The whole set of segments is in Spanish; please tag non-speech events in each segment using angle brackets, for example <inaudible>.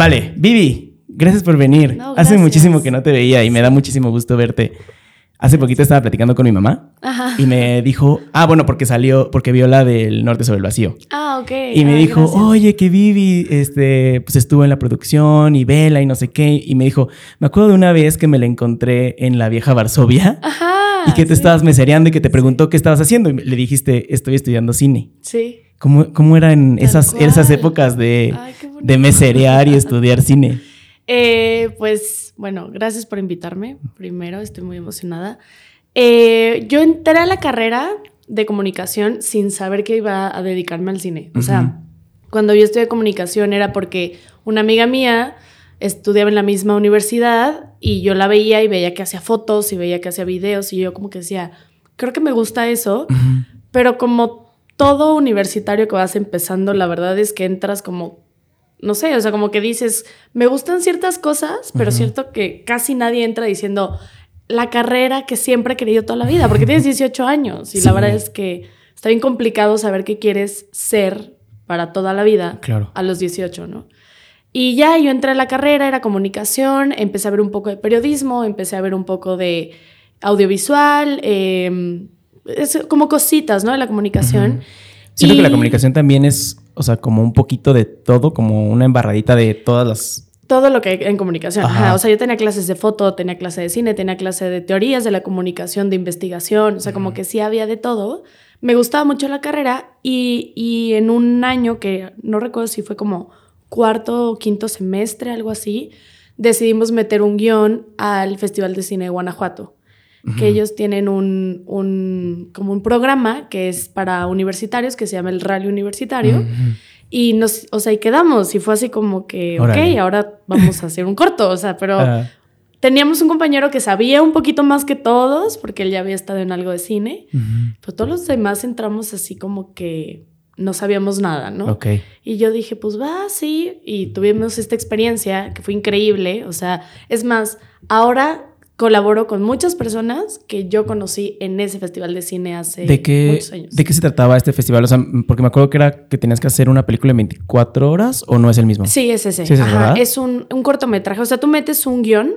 Vale, Vivi, gracias por venir. No, Hace muchísimo que no te veía y me da muchísimo gusto verte. Hace poquito estaba platicando con mi mamá Ajá. y me dijo, ah, bueno, porque salió, porque vio la del norte sobre el vacío. Ah, ok. Y me Ah, dijo, gracias. oye, que Vivi este, pues estuvo en la producción y vela y no sé qué. Y me dijo, me acuerdo de una vez que me la encontré en la vieja Varsovia Ajá. y que te sí. estabas mesereando y que te preguntó qué estabas haciendo. Y le dijiste, estoy estudiando cine. Sí. ¿Cómo, cómo eran Tal esas, esas épocas de, Ay, de meserear y estudiar <laughs> cine? Eh, pues bueno, gracias por invitarme. Primero, estoy muy emocionada. Eh, yo entré a la carrera de comunicación sin saber que iba a dedicarme al cine. O sea, cuando yo estudié comunicación era porque una amiga mía estudiaba en la misma universidad y yo la veía y veía que hacía fotos y veía que hacía videos y yo como que decía, creo que me gusta eso, pero como todo universitario que vas empezando, la verdad es que entras como, no sé, o sea, como que dices, me gustan ciertas cosas, pero Ujú. cierto que casi nadie entra diciendo la carrera que siempre he querido toda la vida, porque tienes <laughs> 18 años y Sí. la verdad es que está bien complicado saber qué quieres ser para toda la vida Claro. a los 18, ¿no? Y ya yo entré a la carrera, era comunicación, empecé a ver un poco de periodismo, empecé a ver un poco de audiovisual, eh, es como cositas, ¿no? De la comunicación. Siento que la comunicación también es, o sea, como un poquito de todo, como una embarradita de todas las... Todo lo que hay en comunicación. Ajá. Ajá, O sea, yo tenía clases de foto, tenía clase de cine, tenía clase de teorías de la comunicación, de investigación. O sea, como que sí había de todo. Me gustaba mucho la carrera y, y en un año que no recuerdo si fue como cuarto o quinto semestre, algo así, decidimos meter un guion al Festival de Cine de Guanajuato. Que ellos tienen un, un, como un programa que es para universitarios que se llama el Rally Universitario. Y nos, o sea, y quedamos. Y fue así como que, Órale. ok, ahora vamos a hacer un corto. O sea, pero teníamos un compañero que sabía un poquito más que todos, porque él ya había estado en algo de cine. Pero todos los demás entramos así como que no sabíamos nada, ¿no? Ok. Y yo dije, pues va, sí. Y tuvimos esta experiencia que fue increíble. O sea, es más, ahora colaboro con muchas personas que yo conocí en ese festival de cine hace ¿De qué, muchos años. ¿De qué se trataba este festival? O sea, porque me acuerdo que era que tenías que hacer una película en 24 horas o no es el mismo. Sí, es ese. Sí, es Ajá, es un, un cortometraje. O sea, tú metes un guion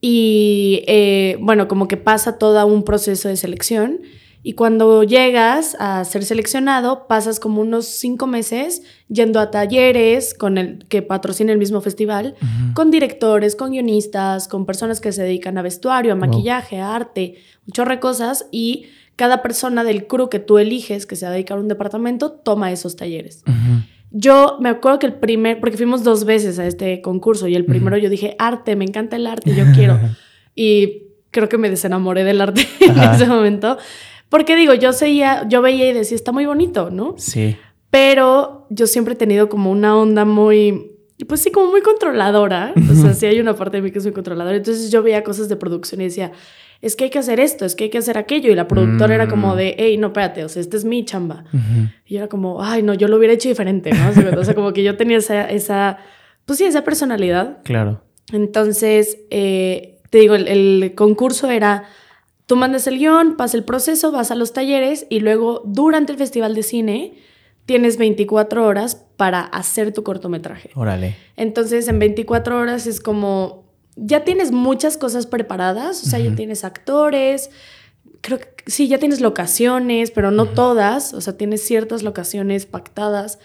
y, eh, bueno, como que pasa todo un proceso de selección. Y cuando llegas a ser seleccionado, pasas como unos cinco meses yendo a talleres con el que patrocina el mismo festival, con directores, con guionistas, con personas que se dedican a vestuario, a Wow. maquillaje, a arte, un chorro de cosas. Y cada persona del crew que tú eliges que se va a dedicar a un departamento toma esos talleres. Yo me acuerdo que el primer, porque fuimos dos veces a este concurso y el primero yo dije, arte, me encanta el arte, yo quiero. <laughs> y creo que me desenamoré del arte <laughs> en ese momento. Porque digo, yo, seguía, yo veía y decía, está muy bonito, ¿no? Sí. Pero yo siempre he tenido como una onda muy, pues sí, como muy controladora. O sea, sí hay una parte de mí que es muy controladora. Entonces yo veía cosas de producción y decía, es que hay que hacer esto, es que hay que hacer aquello. Y la productora era como Mm. de, hey, no, espérate, o sea, esta es mi chamba. Ujú. Y yo era como, ay, no, yo lo hubiera hecho diferente, ¿no? O sea, o sea, como que yo tenía esa, esa, pues sí, esa personalidad. Claro. Entonces, eh, te digo, el, el concurso era, tú mandas el guion, pasa el proceso, vas a los talleres y luego durante el festival de cine tienes 24 horas para hacer tu cortometraje. Órale. Entonces, en 24 horas es como, ya tienes muchas cosas preparadas, o sea, ya tienes actores, creo que sí, ya tienes locaciones, pero no todas, o sea, tienes ciertas locaciones pactadas.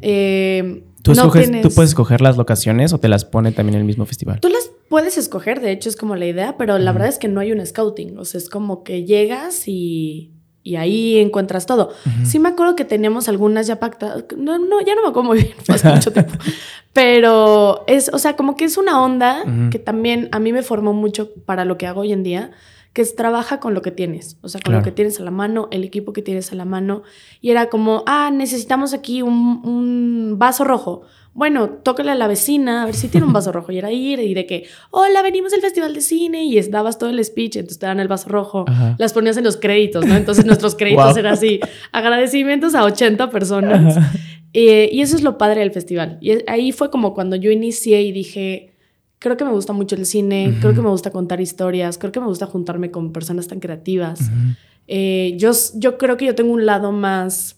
Eh, ¿Tú, no escoges- tienes- ¿Tú puedes escoger las locaciones o te las pone también el mismo festival? Tú las puedes escoger, de hecho es como la idea, pero la verdad es que no hay un scouting, o sea, es como que llegas y, y ahí encuentras todo. Sí me acuerdo que teníamos algunas ya pactadas, no, no, ya no me acuerdo muy bien, <laughs> hace mucho tiempo, <laughs> pero es, o sea, como que es una onda que también a mí me formó mucho para lo que hago hoy en día, que es trabaja con lo que tienes, o sea, con Claro. lo que tienes a la mano, el equipo que tienes a la mano, y era como, ah, necesitamos aquí un, un vaso rojo. Bueno, tócale a la vecina a ver si tiene un vaso rojo. Y era ir y de que, hola, venimos del festival de cine y dabas todo el speech, entonces te dan el vaso rojo. Ajá. Las ponías en los créditos, ¿no? Entonces nuestros créditos Wow. eran así, agradecimientos a 80 personas. Eh, y eso es lo padre del festival. Y ahí fue como cuando yo inicié y dije, creo que me gusta mucho el cine, creo que me gusta contar historias, creo que me gusta juntarme con personas tan creativas. Eh, yo, yo creo que yo tengo un lado más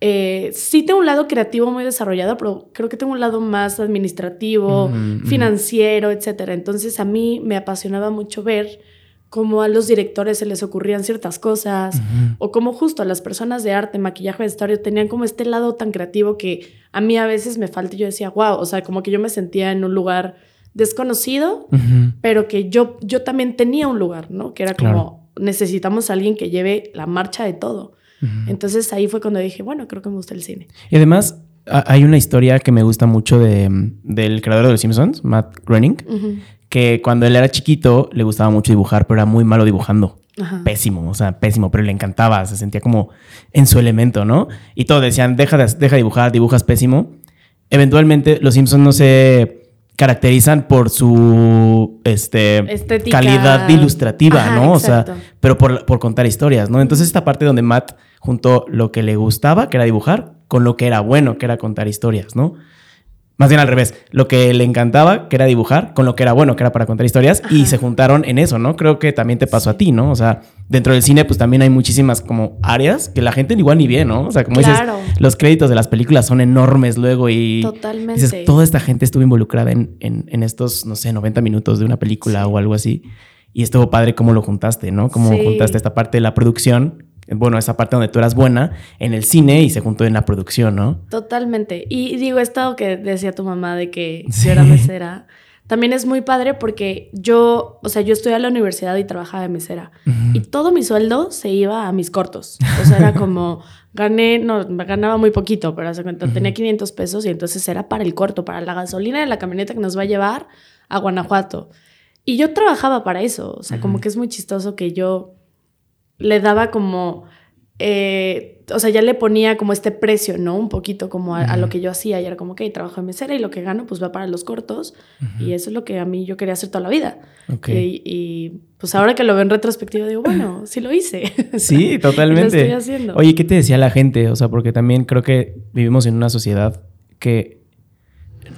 eh, sí tengo un lado creativo muy desarrollado, pero creo que tengo un lado más administrativo, financiero, etc. Entonces a mí me apasionaba mucho ver cómo a los directores se les ocurrían ciertas cosas o cómo justo a las personas de arte, maquillaje, vestuario tenían como este lado tan creativo que a mí a veces me falta y yo decía, wow, o sea, como que yo me sentía en un lugar desconocido, pero que yo, yo también tenía un lugar, ¿no? Que era como, necesitamos a alguien que lleve la marcha de todo. Entonces ahí fue cuando dije, bueno, creo que me gusta el cine. Y además hay una historia que me gusta mucho de, del creador de Los Simpsons, Matt Groening, que cuando él era chiquito le gustaba mucho dibujar, pero era muy malo dibujando. Pésimo, o sea, pésimo, pero le encantaba, se sentía como en su elemento, ¿no? Y todos decían, deja de, deja de dibujar, dibujas pésimo. Eventualmente los Simpsons no se caracterizan por su este, calidad ilustrativa, ¿no? O sea, pero por, por, contar historias, ¿no? Entonces esta parte donde Matt juntó lo que le gustaba, que era dibujar, con lo que era bueno, que era contar historias, ¿no? Más bien al revés, lo que le encantaba, que era dibujar, con lo que era bueno, que era para contar historias, y se juntaron en eso, ¿no? Creo que también te pasó a ti, ¿no? O sea, dentro del cine, pues también hay muchísimas como áreas que la gente igual ni ve, ¿no? O sea, como dices, los créditos de las películas son enormes luego y... Totalmente. Dices, toda esta gente estuvo involucrada en, en, estos, no sé, 90 minutos de una película o algo así. Y estuvo padre cómo lo juntaste, ¿no? Cómo juntaste esta parte de la producción bueno, esa parte donde tú eras buena en el cine y se juntó en la producción, ¿no? Totalmente. Y digo, esto que decía tu mamá de que yo era mesera, también es muy padre porque yo, o sea, yo estudié a la universidad y trabajaba de mesera y todo mi sueldo se iba a mis cortos. O sea, era como, <laughs> gané, no, ganaba muy poquito, pero hace cuenta, tenía 500 pesos y entonces era para el corto, para la gasolina de la camioneta que nos va a llevar a Guanajuato. Y yo trabajaba para eso, o sea, como que es muy chistoso que yo le daba como, eh, o sea, ya le ponía como este precio, ¿no? Un poquito como a, lo que yo hacía. Y era como, ok, trabajo en mesera y lo que gano pues va para los cortos. Y eso es lo que a mí yo quería hacer toda la vida. Y, pues ahora que lo veo en retrospectiva digo, bueno, sí lo hice. <laughs> Sí, totalmente. lo estoy haciendo. Oye, ¿qué te decía la gente? O sea, porque también creo que vivimos en una sociedad que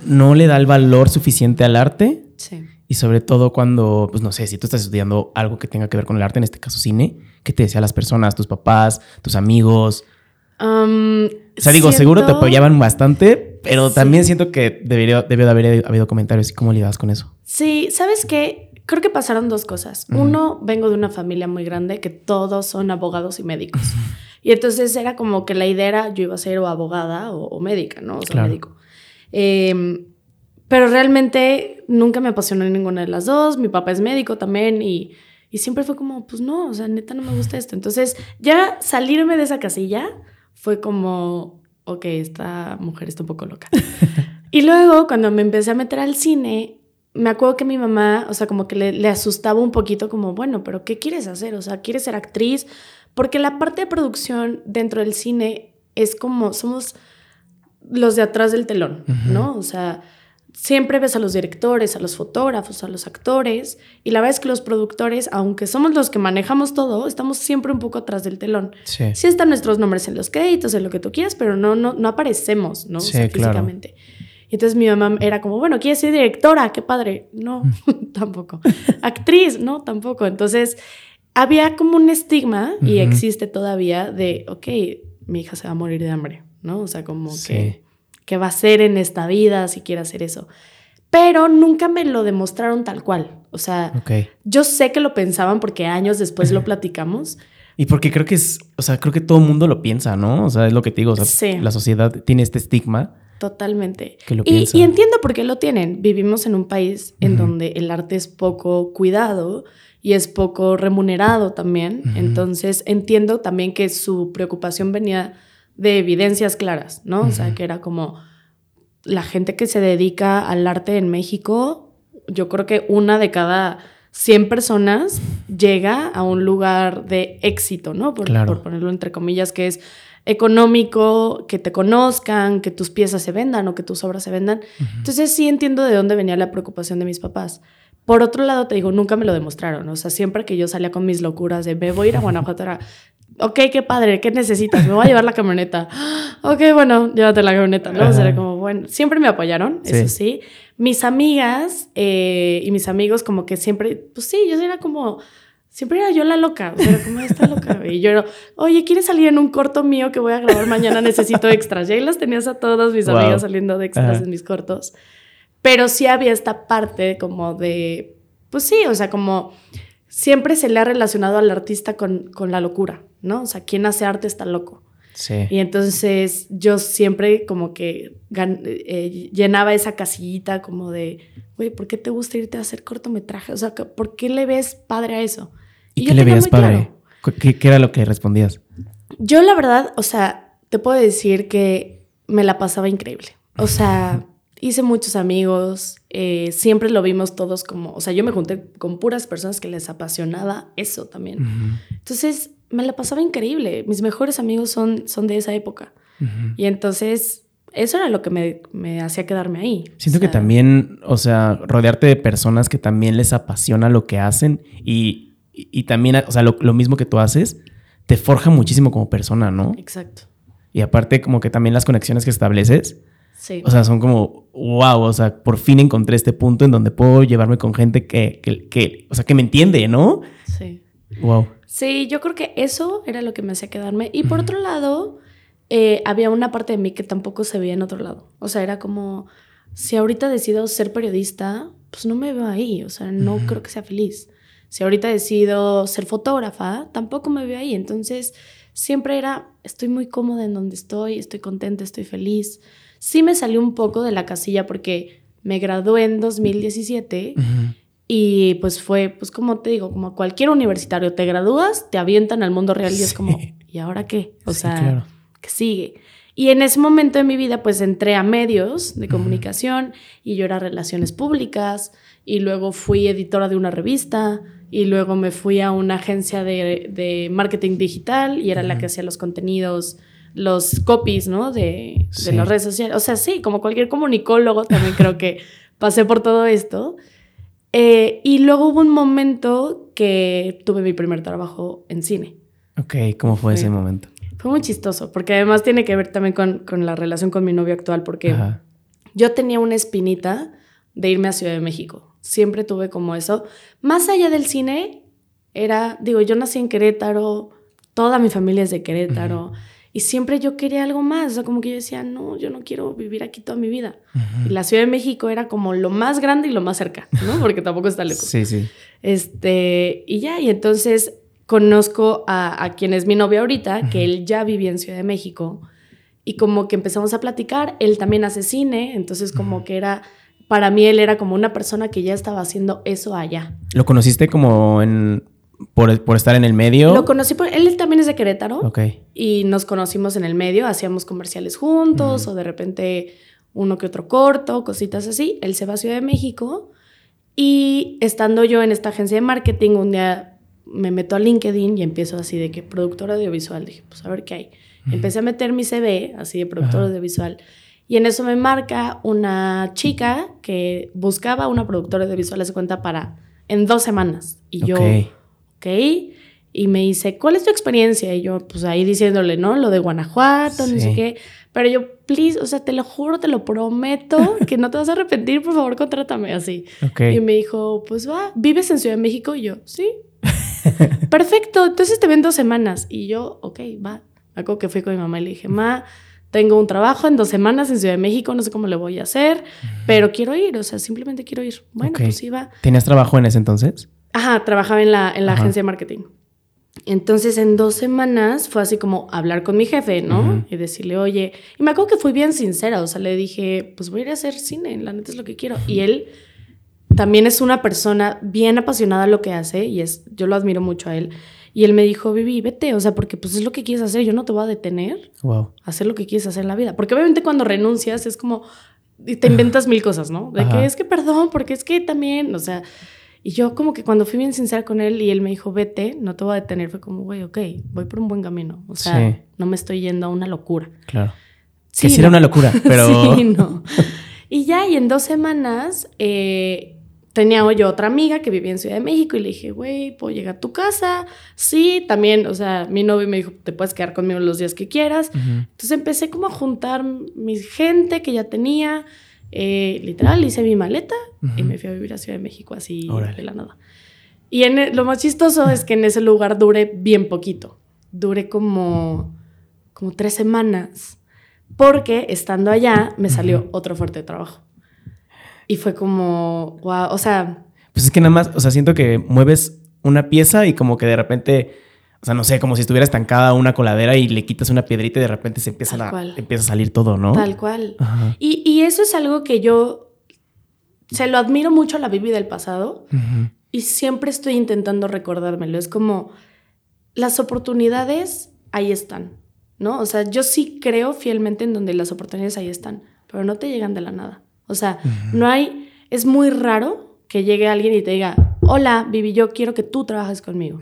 no le da el valor suficiente al arte. Sí. Y sobre todo cuando, pues no sé, si tú estás estudiando algo que tenga que ver con el arte, en este caso cine, ¿Qué te decían las personas, tus papás, tus amigos? o sea, digo, seguro te apoyaban bastante, pero también siento que debería, debió de haber habido comentarios y cómo lidas con eso. Sí, ¿sabes qué? Creo que pasaron dos cosas. Uno, vengo de una familia muy grande que todos son abogados y médicos. <laughs> Y entonces era como que la idea era yo iba a ser o abogada o, médica, ¿no? O sea, médico. Em, pero realmente nunca me apasionó ninguna de las dos. Mi papá es médico también y y siempre fue como, pues no, o sea, neta no me gusta esto. Entonces, ya salirme de esa casilla fue como, ok, esta mujer está un poco loca. <laughs> y luego, cuando me empecé a meter al cine, me acuerdo que mi mamá, o sea, como que le, le, asustaba un poquito, como, bueno, pero ¿qué quieres hacer? O sea, ¿quieres ser actriz? Porque la parte de producción dentro del cine es como, somos los de atrás del telón, ¿no? O sea, siempre ves a los directores, a los fotógrafos, a los actores, y la verdad es que los productores, aunque somos los que manejamos todo, estamos siempre un poco atrás del telón. Sí. están nuestros nombres en los créditos, en lo que tú quieras, pero no, no, no aparecemos, ¿no? Sí, físicamente. Y entonces mi mamá era como, bueno, ¿quieres ser directora? Qué padre. No, <laughs> tampoco. Actriz, no, tampoco. Entonces, había como un estigma, y existe todavía, de, ok, mi hija se va a morir de hambre, ¿no? O sea, como que qué va a ser en esta vida si quiere hacer eso. Pero nunca me lo demostraron tal cual. O sea, yo sé que lo pensaban porque años después lo platicamos. Y porque creo que es, o sea, creo que todo el mundo lo piensa, ¿no? O sea, es lo que te digo, o sea, la sociedad tiene este estigma. Totalmente. y, y, entiendo por qué lo tienen. Vivimos en un país en donde el arte es poco cuidado y es poco remunerado también. Entonces entiendo también que su preocupación venía de evidencias claras, ¿no? O sea, que era como la gente que se dedica al arte en México, yo creo que una de cada 100 personas llega a un lugar de éxito, ¿no? Por, por ponerlo entre comillas, que es económico, que te conozcan, que tus piezas se vendan o que tus obras se vendan. Entonces sí entiendo de dónde venía la preocupación de mis papás. Por otro lado, te digo, nunca me lo demostraron. O sea, siempre que yo salía con mis locuras de, me voy a ir a Guanajuato, era, ok, qué padre, ¿qué necesitas? Me voy a llevar la camioneta. <gasps> ok, bueno, llévate la camioneta, ¿no? O sea, como, bueno, siempre me apoyaron, eso sí. Mis amigas eh, y mis amigos como que siempre, pues sí, yo era como, siempre era yo la loca. O sea, como está loca. <laughs> Y yo era, oye, ¿quieres salir en un corto mío que voy a grabar mañana? Necesito extras. Y ahí las tenías a todas mis amigas saliendo de extras en mis cortos. Pero sí había esta parte como de, pues sí, o sea, como siempre se le ha relacionado al artista con, con la locura, ¿no? O sea, quien hace arte está loco. Sí. Y entonces yo siempre como que eh, llenaba esa casillita como de, güey, ¿por qué te gusta irte a hacer cortometraje? O sea, ¿por qué le ves padre a eso? ¿Y, qué le veías padre? ¿Qué, ¿Qué, era lo que respondías? Yo la verdad, o sea, te puedo decir que me la pasaba increíble. O sea, hice muchos amigos, eh, siempre lo vimos todos como, o sea, yo me junté con puras personas que les apasionaba eso también. Entonces, me la pasaba increíble. Mis mejores amigos son, son de esa época. Y entonces, eso era lo que me, me hacía quedarme ahí. Siento que también, o sea, rodearte de personas que también les apasiona lo que hacen y y, también, o sea, lo, mismo que tú haces, te forja muchísimo como persona, ¿no? Exacto. Y aparte, como que también las conexiones que estableces, sí. o sea, son como, wow, o sea, por fin encontré este punto en donde puedo llevarme con gente que, que, o sea, que me entiende, ¿no? Sí. Wow. Sí, yo creo que eso era lo que me hacía quedarme. Y por otro lado, eh, había una parte de mí que tampoco se veía en otro lado. O sea, era como, si ahorita decido ser periodista, pues no me veo ahí, o sea, no creo que sea feliz. Si ahorita decido ser fotógrafa, tampoco me veo ahí. Entonces, siempre era, estoy muy cómoda en donde estoy, estoy contenta, estoy feliz. Sí me salió un poco de la casilla porque me gradué en 2017 y pues fue, pues como te digo, como cualquier universitario, te gradúas, te avientan al mundo real y es como, ¿y ahora qué? O sea, ¿qué sigue? Y en ese momento de mi vida, pues entré a medios de comunicación y yo era relaciones públicas y luego fui editora de una revista y luego me fui a una agencia de, marketing digital y era la que hacía los contenidos, los copies, ¿no? De, las redes sociales. O sea, sí, como cualquier comunicólogo también creo que <laughs> pasé por todo esto. Eh, y luego hubo un momento que tuve mi primer trabajo en cine. Ok, ¿cómo fue, ese momento? Fue muy chistoso, porque además tiene que ver también con, la relación con mi novio actual, porque yo tenía una espinita de irme a Ciudad de México siempre tuve como eso. Más allá del cine, era, digo, yo nací en Querétaro, toda mi familia es de Querétaro. Y siempre yo quería algo más, o sea, como que yo decía, no, yo no quiero vivir aquí toda mi vida. Y la Ciudad de México era como lo más grande y lo más cerca, ¿no? <laughs> Porque tampoco está lejos. Sí, sí. Este, y ya, y entonces conozco a, a quien es mi novia ahorita, que él ya vivía en Ciudad de México, y como que empezamos a platicar, él también hace cine, entonces como que era para mí él era como una persona que ya estaba haciendo eso allá. ¿Lo conociste como en por, por, estar en el medio? Lo conocí por él también es de Querétaro. Ok. Y nos conocimos en el medio, hacíamos comerciales juntos o de repente uno que otro corto, cositas así. Él se va a Ciudad de México y estando yo en esta agencia de marketing un día me meto a LinkedIn y empiezo así de que productora audiovisual. Dije, pues a ver qué hay. Empecé a meter mi CV así de productora audiovisual y en eso me marca una chica que buscaba una productora de visuales de cuenta para en dos semanas. Y yo, ok. Y me dice, ¿cuál es tu experiencia? Y yo, pues ahí diciéndole, ¿no? Lo de Guanajuato, no sé qué. Pero yo, please, o sea, te lo juro, te lo prometo, <laughs> que no te vas a arrepentir, por favor, contrátame así. Y me dijo, pues va, ¿vives en Ciudad de México? Y yo, sí. <laughs> Perfecto, entonces te ven dos semanas. Y yo, ok, va. Me que fui con mi mamá y le dije, ma, tengo un trabajo en dos semanas en Ciudad de México, no sé cómo le voy a hacer, pero quiero ir, o sea, simplemente quiero ir. Bueno, pues iba. ¿Tenías trabajo en ese entonces? Ajá, trabajaba en la, en la agencia de marketing. Entonces, en dos semanas fue así como hablar con mi jefe, ¿no? Y decirle, oye, y me acuerdo que fui bien sincera, o sea, le dije, pues voy a ir a hacer cine, la neta es lo que quiero. Y él también es una persona bien apasionada a lo que hace, y es, yo lo admiro mucho a él. Y él me dijo, Vivi, vete, o sea, porque pues es lo que quieres hacer, yo no te voy a detener wow. a hacer lo que quieres hacer en la vida. Porque obviamente cuando renuncias es como, y te inventas mil cosas, ¿no? De que es que perdón, porque es que también, o sea, y yo como que cuando fui bien sincera con él y él me dijo, vete, no te voy a detener, fue como, güey, ok, voy por un buen camino. O sea, no me estoy yendo a una locura. Claro. Sí, que sí era una locura, <laughs> pero... sí, no. Y ya, y en dos semanas, eh, tenía yo otra amiga que vivía en Ciudad de México y le dije, güey, ¿puedo llegar a tu casa? Sí, también, o sea, mi novio me dijo, te puedes quedar conmigo los días que quieras. Entonces empecé como a juntar mi gente que ya tenía, eh, literal, hice mi maleta y me fui a vivir a Ciudad de México así de la nada. Y en e, lo más chistoso es que en ese lugar dure bien poquito. Dure como, como tres semanas. Porque estando allá me salió otro fuerte trabajo. Y fue como, wow, o sea... Pues es que nada más, o sea, siento que mueves una pieza y como que de repente, o sea, no sé, como si estuviera estancada una coladera y le quitas una piedrita y de repente se empieza, a, empieza a salir todo, ¿no? Tal cual. Y, y, eso es algo que yo se lo admiro mucho a la Bibi del pasado y siempre estoy intentando recordármelo. Es como las oportunidades ahí están, ¿no? O sea, yo sí creo fielmente en donde las oportunidades ahí están, pero no te llegan de la nada. O sea, no hay, es muy raro que llegue alguien y te diga, hola, Vivi, yo quiero que tú trabajes conmigo.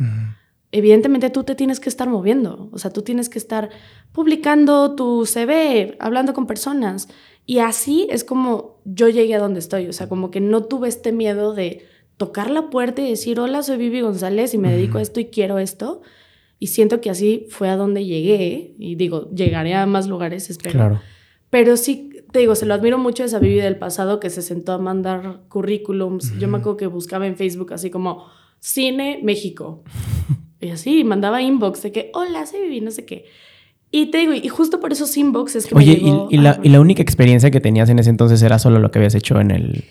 Evidentemente tú te tienes que estar moviendo, o sea, tú tienes que estar publicando tu CV, hablando con personas. Y así es como yo llegué a donde estoy, o sea, como que no tuve este miedo de tocar la puerta y decir, hola, soy Vivi González y me dedico a esto y quiero esto. Y siento que así fue a donde llegué, y digo, llegaré a más lugares, espero. Claro. Pero sí, te digo, se lo admiro mucho a esa Vivi del pasado que se sentó a mandar currículums. Yo me acuerdo que buscaba en Facebook así como Cine México. <laughs> y así, mandaba inbox de que, hola, soy Vivi, no sé qué. Y te digo, y justo por esos inbox es que Oye, y, la, y, la, única experiencia que tenías en ese entonces era solo lo que habías hecho en el...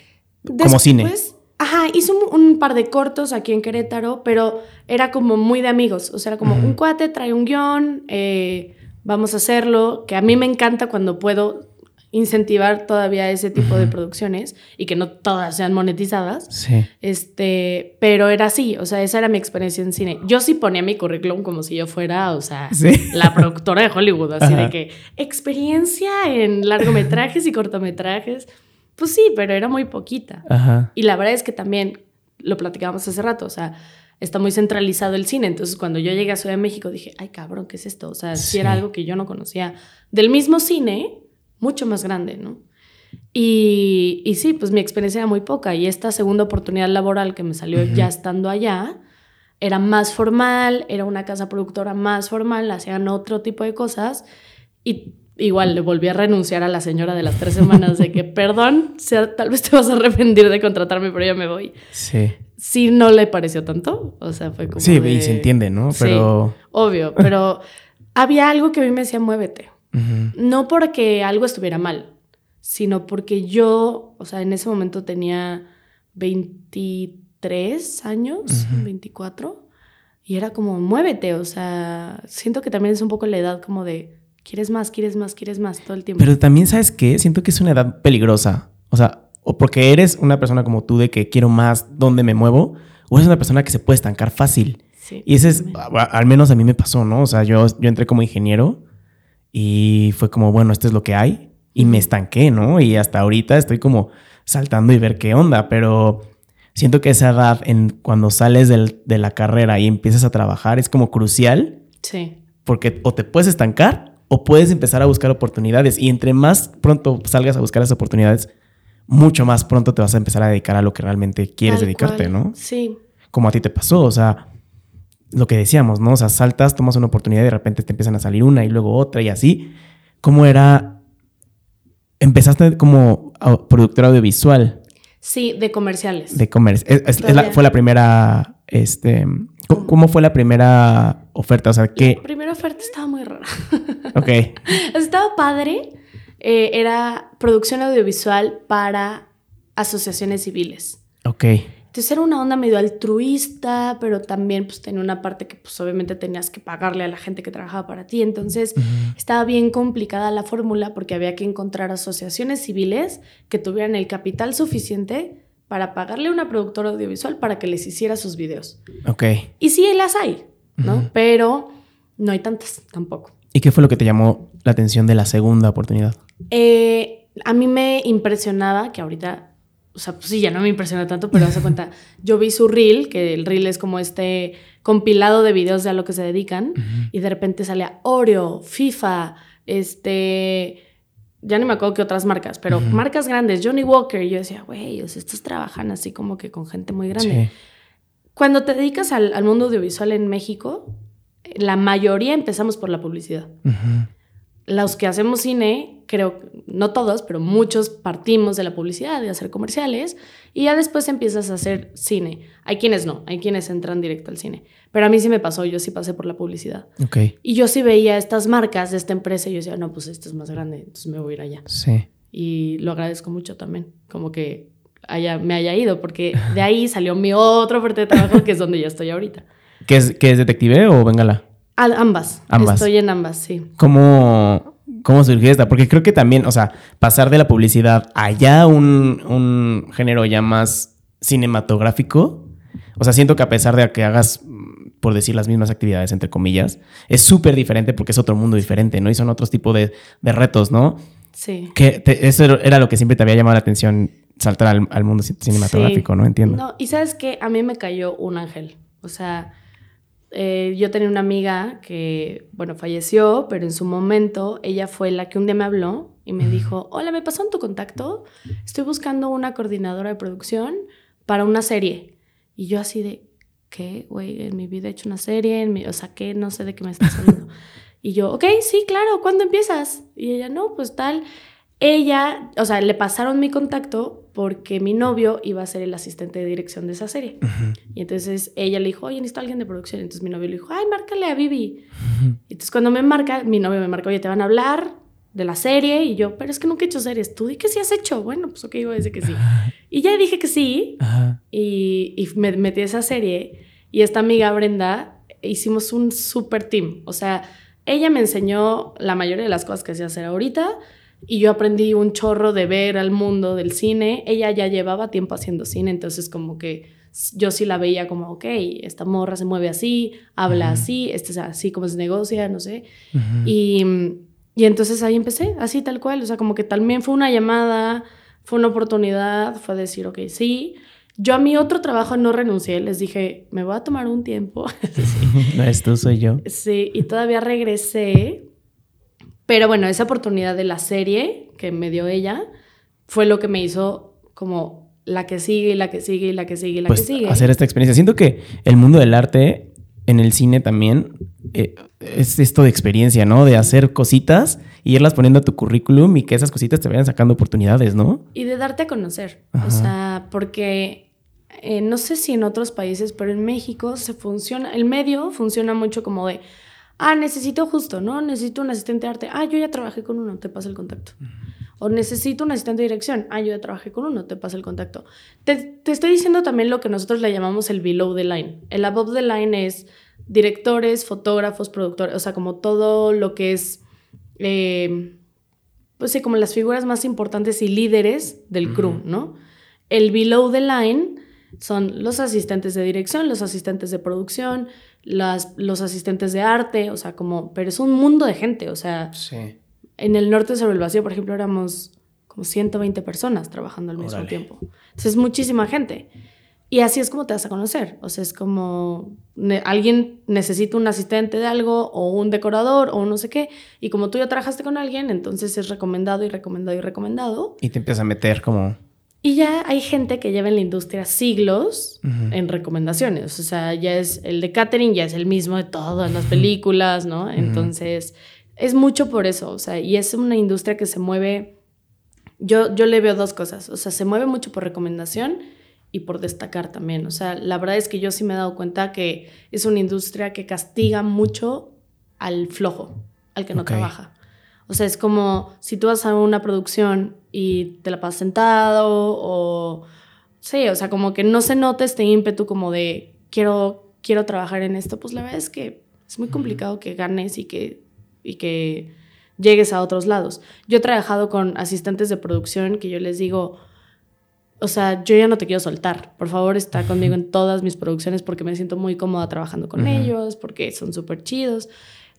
como cine. Ajá, hice un, par de cortos aquí en Querétaro, pero era como muy de amigos. O sea, era como un cuate trae un guion, eh, vamos a hacerlo, que a mí me encanta cuando puedo incentivar todavía ese tipo de producciones y que no todas sean monetizadas. Sí. Este, pero era así, o sea, esa era mi experiencia en cine. Yo sí ponía mi currículum como si yo fuera, o sea, la productora de Hollywood, así de que experiencia en largometrajes y cortometrajes. Pues sí, pero era muy poquita. Ajá. Y la verdad es que también lo platicábamos hace rato, o sea, está muy centralizado el cine. Entonces, cuando yo llegué a Ciudad de México, dije, ay, cabrón, ¿qué es esto? O sea, si era algo que yo no conocía del mismo cine, mucho más grande, ¿no? Y, y, sí, pues mi experiencia era muy poca y esta segunda oportunidad laboral que me salió ya estando allá era más formal, era una casa productora más formal, hacían otro tipo de cosas y igual le volví a renunciar a la señora de las tres semanas de que, <laughs> perdón, sea, tal vez te vas a arrepentir de contratarme, pero ya me voy. Sí. Sí, no le pareció tanto, o sea, fue como... Sí, y se entiende, ¿no? Pero... Sí, obvio, pero <laughs> había algo que a mí me decía, muévete. No porque algo estuviera mal, sino porque yo, o sea, en ese momento tenía 23 años, 24, y era como, muévete, o sea, siento que también es un poco la edad como de, quieres más, quieres más, quieres más todo el tiempo. Pero también, ¿sabes qué? Siento que es una edad peligrosa, o sea, o porque eres una persona como tú de que quiero más, ¿dónde me muevo? O eres una persona que se puede estancar fácil. y ese es, al menos a mí me pasó, ¿no? O sea, yo, yo entré como ingeniero y fue como, bueno, esto es lo que hay. Y me estanqué, ¿no? Y hasta ahorita estoy como saltando y ver qué onda, pero siento que esa edad en cuando sales de la carrera y empiezas a trabajar es como crucial. Sí. Porque o te puedes estancar o puedes empezar a buscar oportunidades. Y entre más pronto salgas a buscar esas oportunidades, mucho más pronto te vas a empezar a dedicar a lo que realmente quieres dedicarte, ¿no? Sí. Como a ti te pasó, o sea, lo que decíamos, ¿no? O sea, saltas, tomas una oportunidad y de repente te empiezan a salir una y luego otra y así. ¿Cómo era? Empezaste como productora audiovisual. Sí, de comerciales. De comerciales. fue la primera, este, ¿cómo, fue la primera oferta? O sea, ¿qué? La primera oferta estaba muy rara. <laughs> ok. <laughs> estaba padre. Eh, era producción audiovisual para asociaciones civiles. Ok. Entonces era una onda medio altruista, pero también pues tenía una parte que pues obviamente tenías que pagarle a la gente que trabajaba para ti. Entonces estaba bien complicada la fórmula porque había que encontrar asociaciones civiles que tuvieran el capital suficiente para pagarle a una productora audiovisual para que les hiciera sus videos. Ok. Y sí, las hay, ¿no? Pero no hay tantas tampoco. ¿Y qué fue lo que te llamó la atención de la segunda oportunidad? Eh, a mí me impresionaba que ahorita o sea, pues sí, ya no me impresiona tanto, pero hace cuenta, <laughs> yo vi su reel, que el reel es como este compilado de videos de a lo que se dedican, y de repente salía Oreo, FIFA, este, ya no me acuerdo qué otras marcas, pero marcas grandes, Johnny Walker, y yo decía, güey, o sea, estos trabajan así como que con gente muy grande. Cuando te dedicas al, mundo audiovisual en México, la mayoría empezamos por la publicidad los que hacemos cine, creo, no todos, pero muchos partimos de la publicidad, de hacer comerciales, y ya después empiezas a hacer cine. Hay quienes no, hay quienes entran directo al cine. Pero a mí sí me pasó, yo sí pasé por la publicidad. Ok. Y yo sí veía estas marcas de esta empresa y yo decía, no, pues esto es más grande, entonces me voy a ir allá. Sí. Y lo agradezco mucho también, como que haya, me haya ido, porque de ahí salió mi otro fuerte de trabajo, que es donde ya estoy ahorita. <laughs> ¿Qué es, qué es detective o Bengala? Ambas. Ambas. Estoy en ambas, sí. ¿Cómo, ¿Cómo surgió esta? Porque creo que también, o sea, pasar de la publicidad allá un, un género ya más cinematográfico, o sea, siento que a pesar de que hagas, por decir, las mismas actividades, entre comillas, es súper diferente porque es otro mundo diferente, ¿no? Y son otros tipos de, de retos, ¿no? Sí. Que eso era lo que siempre te había llamado la atención, saltar al, al mundo cinematográfico, ¿no? Entiendo. No, y sabes que a mí me cayó un ángel. O sea, eh, yo tenía una amiga que, bueno, falleció, pero en su momento ella fue la que un día me habló y me dijo, hola, me pasaron tu contacto, estoy buscando una coordinadora de producción para una serie. Y yo así de, ¿qué? Güey, en mi vida he hecho una serie, en mi, o sea, ¿qué? No sé de qué me estás hablando. y yo, ok, sí, claro, ¿cuándo empiezas? Y ella, no, pues tal. Ella, o sea, le pasaron mi contacto porque mi novio iba a ser el asistente de dirección de esa serie. Y entonces ella le dijo, oye, necesito a alguien de producción. Entonces mi novio le dijo, ay, márcale a Vivi. Y entonces cuando me marca, mi novio me marca, oye, te van a hablar de la serie. Y yo, pero es que nunca he hecho series. ¿Tú di que sí has hecho? Bueno, pues ok, a decir que sí. <laughs> Y ya dije que sí. Y, y me metí a esa serie. Y esta amiga Brenda, hicimos un super team. O sea, ella me enseñó la mayoría de las cosas que sé hacer ahorita y yo aprendí un chorro de ver al mundo del cine. Ella ya llevaba tiempo haciendo cine, entonces como que yo sí la veía como, ok, esta morra se mueve así, habla así, este es así como se negocia, no sé. y, y entonces ahí empecé, así tal cual, o sea, como que también fue una llamada, fue una oportunidad, fue decir, ok, sí. Yo a mi otro trabajo no renuncié, les dije, me voy a tomar un tiempo. <laughs> <laughs> no, esto soy yo. Sí, y todavía regresé pero bueno, esa oportunidad de la serie que me dio ella fue lo que me hizo como la que sigue y la que sigue y la que sigue y la pues que sigue. Hacer esta experiencia. Siento que el mundo del arte en el cine también eh, es esto de experiencia, ¿no? De hacer cositas y irlas poniendo a tu currículum y que esas cositas te vayan sacando oportunidades, ¿no? Y de darte a conocer. O sea, porque eh, no sé si en otros países, pero en México se funciona, el medio funciona mucho como de Ah, necesito justo, ¿no? Necesito un asistente de arte. Ah, yo ya trabajé con uno, te pasa el contacto. O necesito un asistente de dirección. Ah, yo ya trabajé con uno, te pasa el contacto. Te, te, estoy diciendo también lo que nosotros le llamamos el below the line. El above the line es directores, fotógrafos, productores, o sea, como todo lo que es, eh, pues sí, como las figuras más importantes y líderes del crew, ¿no? El below the line son los asistentes de dirección, los asistentes de producción, las, los asistentes de arte, o sea, como, pero es un mundo de gente, o sea, en el norte sobre el vacío, por ejemplo, éramos como 120 personas trabajando al mismo tiempo. Entonces es muchísima gente. Y así es como te vas a conocer. O sea, es como alguien necesita un asistente de algo o un decorador o no sé qué. Y como tú ya trabajaste con alguien, entonces es recomendado y recomendado y recomendado. Y te empiezas a meter como y ya hay gente que lleva en la industria siglos en recomendaciones. O sea, ya es el de catering, ya es el mismo de todas las películas, ¿no? Entonces, es mucho por eso. O sea, y es una industria que se mueve. Yo, yo le veo dos cosas. O sea, se mueve mucho por recomendación y por destacar también. O sea, la verdad es que yo sí me he dado cuenta que es una industria que castiga mucho al flojo, al que no trabaja. O sea, es como si tú vas a una producción y te la pasas sentado o... Sí, o sea, como que no se nota este ímpetu como de quiero, quiero trabajar en esto, pues la verdad es que es muy complicado que ganes y que, y que llegues a otros lados. Yo he trabajado con asistentes de producción que yo les digo, o sea, yo ya no te quiero soltar. Por favor, está conmigo en todas mis producciones porque me siento muy cómoda trabajando con ellos, porque son súper chidos.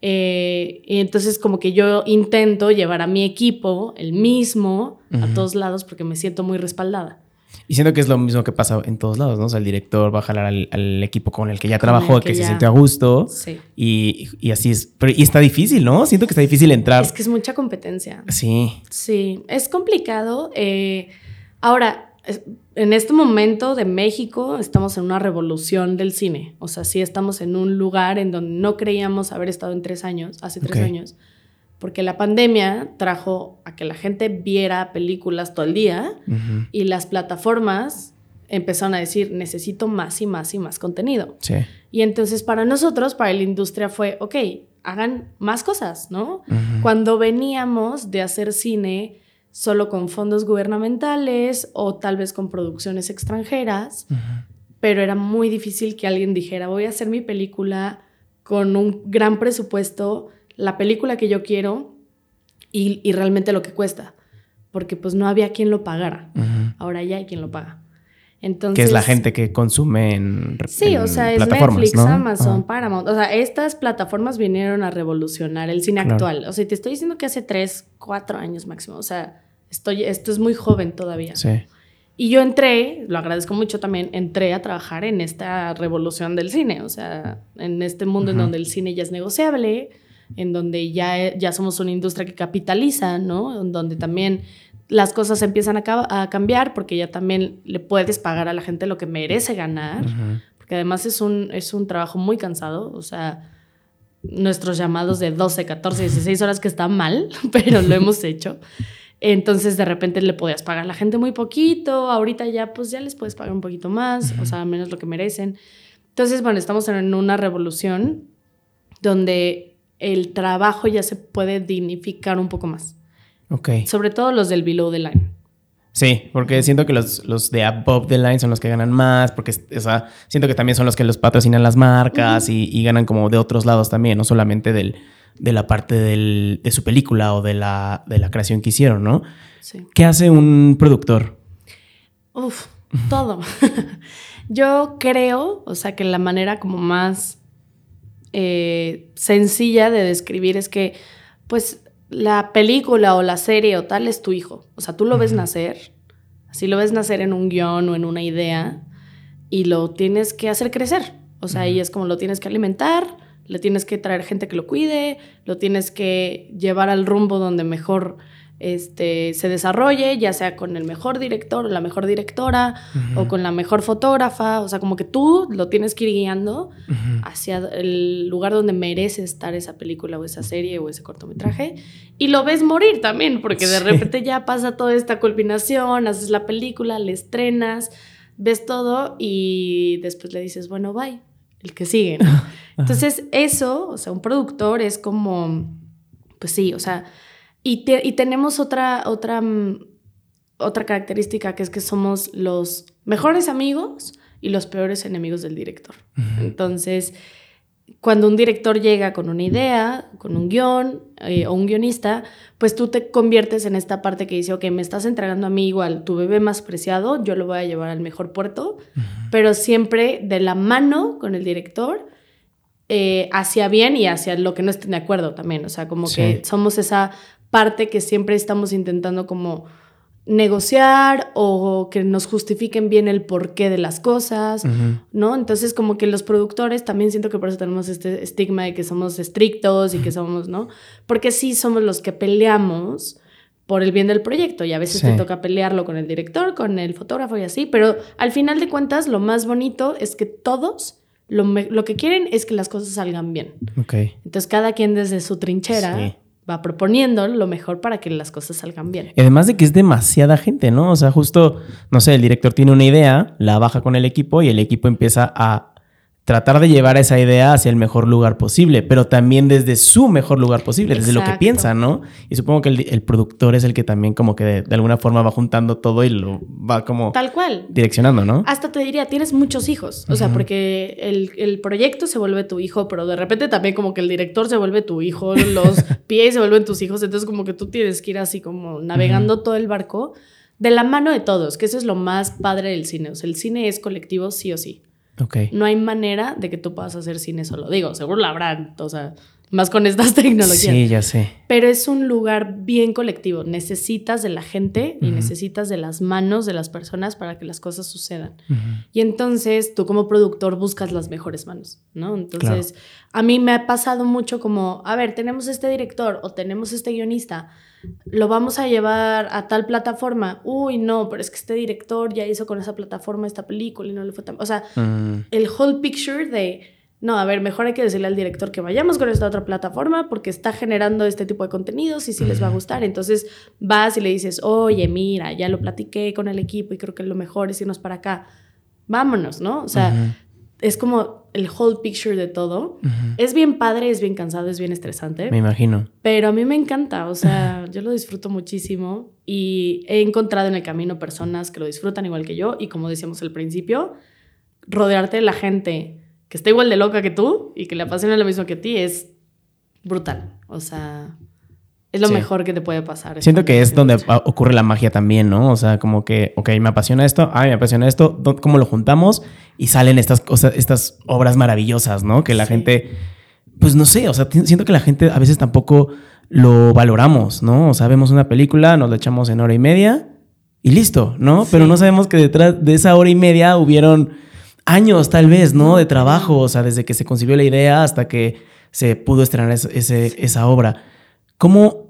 Eh, y entonces como que yo intento llevar a mi equipo, el mismo, a todos lados porque me siento muy respaldada. Y siento que es lo mismo que pasa en todos lados, ¿no? O sea, el director va a jalar al, equipo con el que ya trabajó, que, se siente a gusto. Sí. Y, y, así es. Pero, y está difícil, ¿no? Siento que está difícil entrar. Es que es mucha competencia. Sí. Sí, es complicado. Eh, ahora, en este momento de México estamos en una revolución del cine. O sea, sí estamos en un lugar en donde no creíamos haber estado en tres años, hace tres años. porque la pandemia trajo a que la gente viera películas todo el día y las plataformas empezaron a decir, necesito más y más y más contenido. Sí. Y entonces para nosotros, para la industria fue, ok, hagan más cosas, ¿no? Cuando veníamos de hacer cine solo con fondos gubernamentales o tal vez con producciones extranjeras, pero era muy difícil que alguien dijera, voy a hacer mi película con un gran presupuesto, la película que yo quiero y, y realmente lo que cuesta, porque pues no había quien lo pagara. Ahora ya hay quien lo paga. Entonces, que es la gente que consume en Sí, o sea, es Netflix, Amazon, Paramount. O sea, estas plataformas vinieron a revolucionar el cine actual. O sea, te estoy diciendo que hace tres, cuatro años máximo. O sea, estoy, esto es muy joven todavía. Sí. Y yo entré, lo agradezco mucho también, entré a trabajar en esta revolución del cine. O sea, en este mundo en donde el cine ya es negociable, en donde ya, ya somos una industria que capitaliza, ¿no? En donde también las cosas empiezan a, cambiar porque ya también le puedes pagar a la gente lo que merece ganar, porque además es un, es un trabajo muy cansado, o sea, nuestros llamados de 12, 14, 16 horas que está mal, <laughs> pero lo hemos <laughs> hecho. Entonces de repente le podías pagar a la gente muy poquito, ahorita ya pues ya les puedes pagar un poquito más, o sea, menos lo que merecen. Entonces, bueno, estamos en una revolución donde el trabajo ya se puede dignificar un poco más. Ok. Sobre todo los del below the line. Sí, porque siento que los, los de above the line son los que ganan más, porque o sea, siento que también son los que los patrocinan las marcas y, ganan como de otros lados también, no solamente del, de la parte del, de su película o de la, de la creación que hicieron, ¿no? Sí. ¿Qué hace un productor? Uf, todo. <laughs> Yo creo, o sea, que la manera como más eh, sencilla de describir es que, pues, la película o la serie o tal es tu hijo. O sea, tú lo ves nacer, así lo ves nacer en un guion o en una idea y lo tienes que hacer crecer. O sea, ahí es como lo tienes que alimentar, le tienes que traer gente que lo cuide, lo tienes que llevar al rumbo donde mejor este, se desarrolle, ya sea con el mejor director o la mejor directora o con la mejor fotógrafa, o sea, como que tú lo tienes que ir guiando hacia el lugar donde merece estar esa película o esa serie o ese cortometraje. Y lo ves morir también, porque de repente ya pasa toda esta culminación, haces la película, le estrenas, ves todo y después le dices, bueno, bye, el que sigue. <laughs> Entonces, eso, o sea, un productor es como, pues sí, o sea, y, tenemos otra, otra, mm, otra característica que es que somos los mejores amigos y los peores enemigos del director. Entonces, cuando un director llega con una idea, con un guion eh, o un guionista, pues tú te conviertes en esta parte que dice, ok, me estás entregando a mí igual tu bebé más preciado, yo lo voy a llevar al mejor puerto, pero siempre de la mano con el director. Eh, hacia bien y hacia lo que no estén de acuerdo también. O sea, como que somos esa parte que siempre estamos intentando como negociar o que nos justifiquen bien el porqué de las cosas, ¿no? Entonces como que los productores también siento que por eso tenemos este estigma de que somos estrictos y que somos, ¿no? Porque sí somos los que peleamos por el bien del proyecto y a veces te toca pelearlo con el director, con el fotógrafo y así, pero al final de cuentas lo más bonito es que todos lo, lo que quieren es que las cosas salgan bien. Okay. Entonces cada quien desde su trinchera va proponiendo lo mejor para que las cosas salgan bien. Además de que es demasiada gente, ¿no? O sea, justo, no sé, el director tiene una idea, la baja con el equipo y el equipo empieza a tratar de llevar esa idea hacia el mejor lugar posible, pero también desde su mejor lugar posible, desde lo que piensa, ¿no? Y supongo que el, productor es el que también como que de, alguna forma va juntando todo y lo va como... Tal cual. Direccionando, ¿no? Hasta te diría, tienes muchos hijos, o sea, porque el, el, proyecto se vuelve tu hijo, pero de repente también como que el director se vuelve tu hijo, <laughs> los pies se vuelven tus hijos, entonces como que tú tienes que ir así como navegando todo el barco de la mano de todos, que eso es lo más padre del cine, o sea, el cine es colectivo sí o sí. No hay manera de que tú puedas hacer cine solo. Digo, seguro la habrán, o sea, más con estas <laughs> tecnologías. Sí, ya sé. Pero es un lugar bien colectivo. Necesitas de la gente y necesitas de las manos de las personas para que las cosas sucedan. Y entonces tú como productor buscas las mejores manos, ¿no? Entonces, a mí me ha pasado mucho como, a ver, tenemos este director o tenemos este guionista lo vamos a llevar a tal plataforma. Uy, no, pero es que este director ya hizo con esa plataforma esta película y no le fue tan... O sea, mm. el whole picture de no, a ver, mejor hay que decirle al director que vayamos con esta otra plataforma porque está generando este tipo de contenidos y sí les va a gustar. Entonces vas y le dices, oye, mira, ya lo platiqué con el equipo y creo que lo mejor es irnos para acá. Vámonos, ¿no? O sea, es como el whole picture de todo. Es bien padre, es bien cansado, es bien estresante. Me imagino. Pero a mí me encanta, o sea, <laughs> yo lo disfruto muchísimo y he encontrado en el camino personas que lo disfrutan igual que yo y como decíamos al principio, rodearte de la gente que está igual de loca que tú y que le apasiona lo mismo que a ti es brutal. O sea, es lo mejor que te puede pasar. Siento que es donde ocurre la magia también, ¿no? O sea, como que, ok, me apasiona esto, ay, me apasiona esto, ¿cómo lo juntamos? Y salen estas cosas, estas obras maravillosas, ¿no? Que la gente, pues no sé, o sea, siento que la gente a veces tampoco lo valoramos, ¿no? O sea, vemos una película, nos la echamos en hora y media y listo, ¿no? Pero no sabemos que detrás de esa hora y media hubieron años tal vez, ¿no? De trabajo, o sea, desde que se concibió la idea hasta que se pudo estrenar esa obra. ¿Cómo,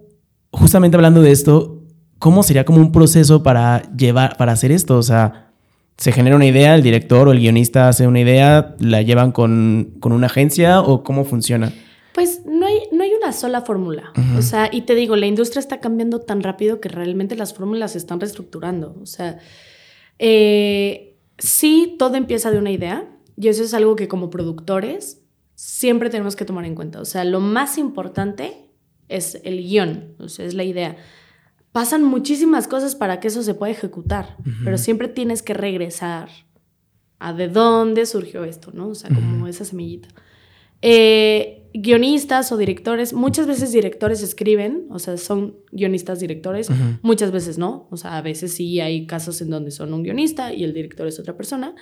justamente hablando de esto, cómo sería como un proceso para llevar, para hacer esto? O sea, se genera una idea, el director o el guionista hace una idea, la llevan con, una agencia o cómo funciona? Pues no hay, no hay una sola fórmula. O sea, y te digo, la industria está cambiando tan rápido que realmente las fórmulas se están reestructurando. O sea, eh, sí, todo empieza de una idea y eso es algo que como productores siempre tenemos que tomar en cuenta. O sea, lo más importante es el guion, o sea, es la idea. Pasan muchísimas cosas para que eso se pueda ejecutar, pero siempre tienes que regresar a de dónde surgió esto, ¿no? O sea, como esa semillita. Eh, guionistas o directores, muchas veces directores escriben, o sea, son guionistas directores, muchas veces no, o sea, a veces sí hay casos en donde son un guionista y el director es otra persona.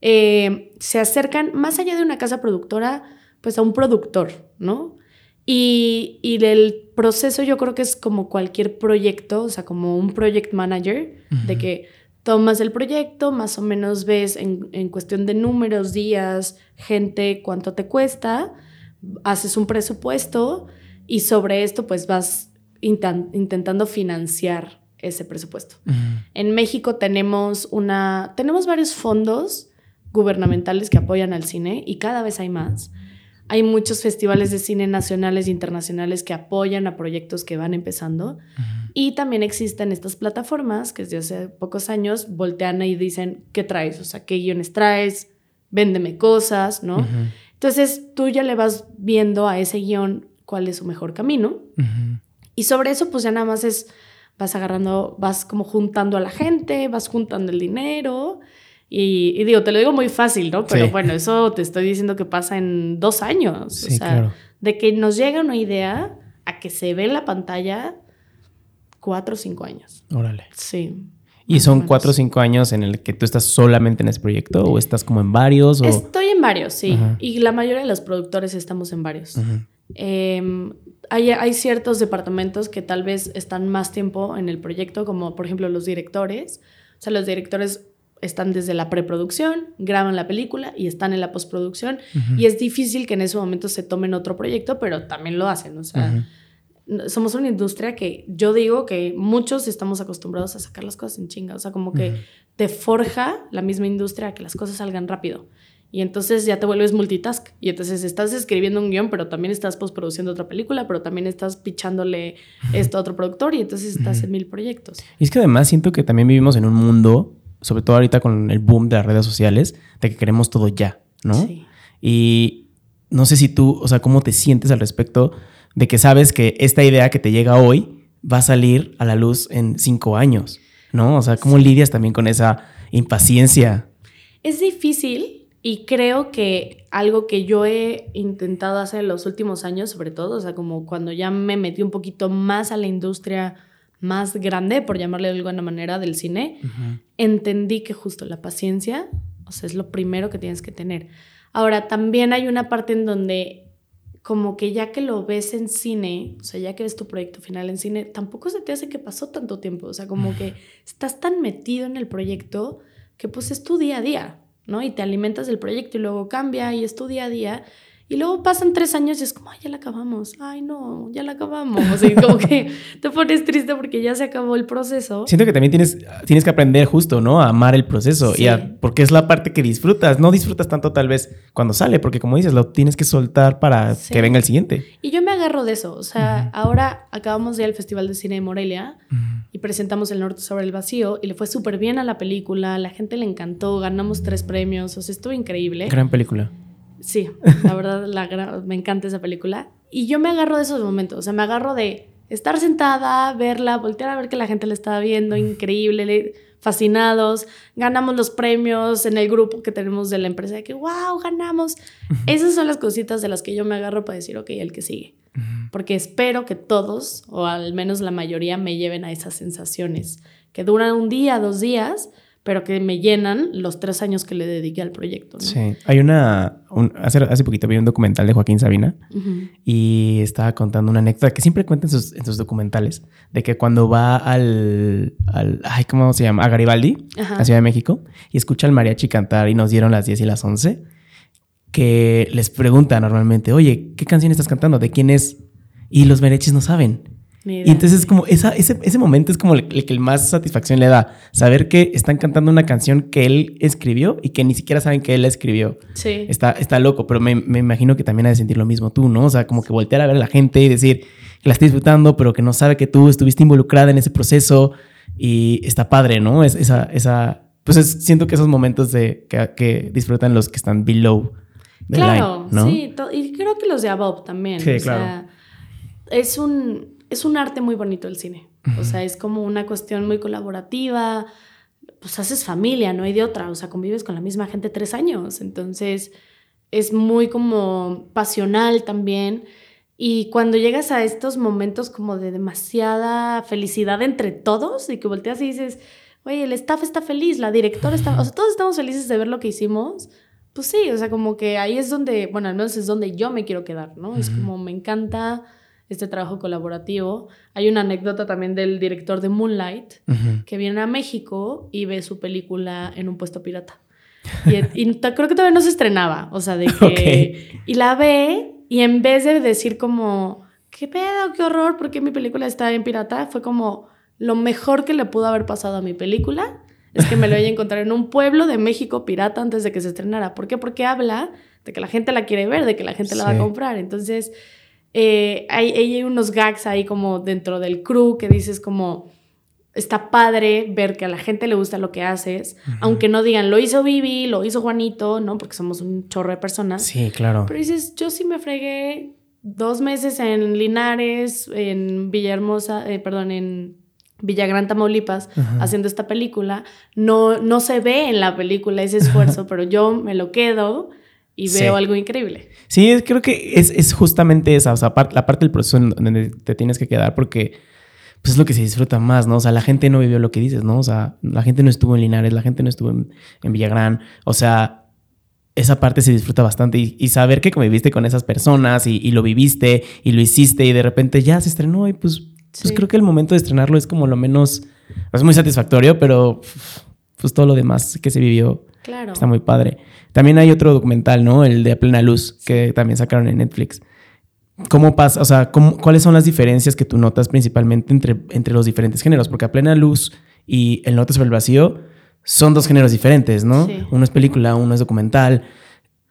Eh, se acercan más allá de una casa productora, pues a un productor, ¿no? Y, y del proceso yo creo que es como cualquier proyecto, o sea, como un project manager, de que tomas el proyecto, más o menos ves en, en, cuestión de números, días, gente, cuánto te cuesta, haces un presupuesto y sobre esto pues vas intentando financiar ese presupuesto. En México tenemos una, tenemos varios fondos gubernamentales que apoyan al cine y cada vez hay más. Hay muchos festivales de cine nacionales e internacionales que apoyan a proyectos que van empezando. Y también existen estas plataformas que desde hace pocos años voltean y dicen, ¿qué traes? O sea, ¿qué guiones traes? Véndeme cosas, ¿no? Entonces tú ya le vas viendo a ese guion cuál es su mejor camino. Y sobre eso, pues ya nada más es, vas agarrando, vas como juntando a la gente, vas juntando el dinero y, digo, te lo digo muy fácil, ¿no? Pero bueno, eso te estoy diciendo que pasa en dos años. o sea, de que nos llega una idea a que se ve en la pantalla cuatro o cinco años. Órale. Sí. ¿Y son cuatro o cinco años en el que tú estás solamente en ese proyecto o estás como en varios? Estoy en varios, sí. Y la mayoría de los productores estamos en varios. Em, hay, hay, ciertos departamentos que tal vez están más tiempo en el proyecto, como por ejemplo los directores. O sea, los directores están desde la preproducción, graban la película y están en la postproducción. Y es difícil que en ese momento se tomen otro proyecto, pero también lo hacen. O sea, somos una industria que yo digo que muchos estamos acostumbrados a sacar las cosas en chinga. O sea, como que te forja la misma industria a que las cosas salgan rápido. Y entonces ya te vuelves multitask. Y entonces estás escribiendo un guion, pero también estás postproduciendo otra película, pero también estás pichándole esto a otro productor y entonces estás en mil proyectos. Y es que además siento que también vivimos en un mundo sobre todo ahorita con el boom de las redes sociales, de que queremos todo ya, ¿no? Sí. Y no sé si tú, o sea, cómo te sientes al respecto de que sabes que esta idea que te llega hoy va a salir a la luz en cinco años, ¿no? O sea, ¿cómo lidias también con esa impaciencia? Es difícil y creo que algo que yo he intentado hacer en los últimos años, sobre todo, o sea, como cuando ya me metí un poquito más a la industria más grande, por llamarle de alguna manera, del cine, entendí que justo la paciencia, o sea, es lo primero que tienes que tener. Ahora, también hay una parte en donde como que ya que lo ves en cine, o sea, ya que ves tu proyecto final en cine, tampoco se te hace que pasó tanto tiempo, o sea, como que estás tan metido en el proyecto que pues es tu día a día, ¿no? Y te alimentas del proyecto y luego cambia y es tu día a día Y luego pasan tres años y es como, ay, ya la acabamos. Ay, no, ya la acabamos. Y como que <laughs> te pones triste porque ya se acabó el proceso. Siento que también tienes, tienes que aprender justo, ¿no? A amar el proceso. Y porque es la parte que disfrutas. No disfrutas tanto tal vez cuando sale, porque como dices, lo tienes que soltar para que venga el siguiente. Y yo me agarro de eso. O sea, ahora acabamos de ir al Festival de Cine de Morelia y presentamos El Norte sobre el Vacío y le fue súper bien a la película. La gente le encantó. Ganamos tres premios. O sea, estuvo increíble. Gran película. Sí, la verdad la, me encanta esa película. Y yo me agarro de esos momentos, o sea, me agarro de estar sentada, verla, voltear a ver que la gente la estaba viendo, increíble, fascinados, ganamos los premios en el grupo que tenemos de la empresa, de que, wow, ganamos. Esas son las cositas de las que yo me agarro para decir, ok, el que sigue. Porque espero que todos, o al menos la mayoría, me lleven a esas sensaciones, que duran un día, dos días, pero que me llenan los tres años que le dediqué al proyecto. Sí, hay una, hace, hace poquito vi un documental de Joaquín Sabina y estaba contando una anécdota que siempre cuenta en sus, en sus documentales, de que cuando va al, al ay, ¿cómo se llama? A Garibaldi, a Ciudad de México, y escucha al mariachi cantar y nos dieron las 10 y las 11, que les pregunta normalmente, oye, ¿qué canción estás cantando? ¿De quién es? Y los mariachis no saben. Y entonces es como, esa, ese, ese momento es como el, que más satisfacción le da. Saber que están cantando una canción que él escribió y que ni siquiera saben que él la escribió. Sí. Está, está loco, pero me, me, imagino que también ha de sentir lo mismo tú, ¿no? O sea, como que voltear a ver a la gente y decir que la está disfrutando, pero que no sabe que tú estuviste involucrada en ese proceso y está padre, ¿no? Es, esa, esa, pues siento que esos momentos de, que, que disfrutan los que están below. claro, ¿no? sí, y creo que los de above también. Sí, claro. es un es un arte muy bonito el cine. O sea, es como una cuestión muy colaborativa. Pues haces familia, no hay de otra. O sea, convives con la misma gente tres años. Entonces, es muy como pasional también. Y cuando llegas a estos momentos como de demasiada felicidad entre todos y que volteas y dices, oye, el staff está feliz, la directora está, o sea, todos estamos felices de ver lo que hicimos, pues sí, o sea, como que ahí es donde, bueno, al menos es donde yo me quiero quedar, ¿no? Es como me encanta este trabajo colaborativo. Hay una anécdota también del director de Moonlight, que viene a México y ve su película en un puesto pirata. Y, <laughs> creo que todavía no se estrenaba, o sea, de que... Y la ve y en vez de decir como, qué pedo, qué horror, porque mi película está en pirata, fue como lo mejor que le pudo haber pasado a mi película es que me lo voy a <laughs> encontrar en un pueblo de México pirata antes de que se estrenara. ¿Por qué? Porque habla de que la gente la quiere ver, de que la gente la va a comprar. Entonces, eh, hay, hay, unos gags ahí como dentro del crew que dices como, está padre ver que a la gente le gusta lo que haces, aunque no digan, lo hizo Vivi, lo hizo Juanito, ¿no? Porque somos un chorro de personas. Sí, claro. Pero dices, yo sí me fregué dos meses en Linares, en Villahermosa, eh, perdón, en Villagrán, Tamaulipas, haciendo esta película. No, no se ve en la película ese esfuerzo, <laughs> pero yo me lo quedo y veo algo increíble. Sí, creo que es, justamente esa, o sea, la parte del proceso en donde te tienes que quedar porque pues es lo que se disfruta más, ¿no? O sea, la gente no vivió lo que dices, ¿no? O sea, la gente no estuvo en Linares, la gente no estuvo en, Villagrán, o sea, esa parte se disfruta bastante y, saber que conviviste con esas personas y, lo viviste y lo hiciste y de repente ya se estrenó y pues, pues creo que el momento de estrenarlo es como lo menos, es muy satisfactorio, pero pues todo lo demás que se vivió claro. está muy padre. También hay otro documental, ¿no? El de A Plena Luz, que también sacaron en Netflix. ¿Cómo pasa? O sea, ¿cuáles son las diferencias que tú notas principalmente entre, entre los diferentes géneros? Porque A Plena Luz y El Norte sobre el Vacío son dos géneros diferentes, ¿no? Uno es película, uno es documental.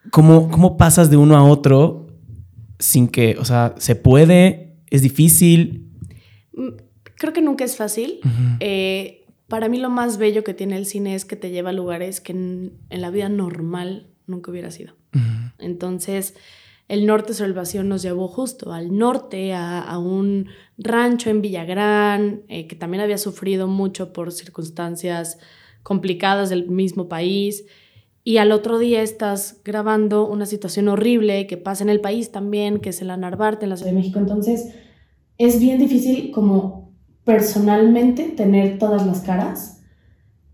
¿Cómo, ¿Cómo pasas de uno a otro sin que, o sea, se puede? ¿Es difícil? Mm, creo que nunca es fácil. eh, para mí lo más bello que tiene el cine es que te lleva a lugares que en, la vida normal nunca hubiera sido. Entonces, el norte sobre el vacío nos llevó justo al norte, a, un rancho en Villagrán, eh, que también había sufrido mucho por circunstancias complicadas del mismo país. Y al otro día estás grabando una situación horrible que pasa en el país también, que es el Anarbarte en la Ciudad de México. Entonces, es bien difícil como personalmente tener todas las caras,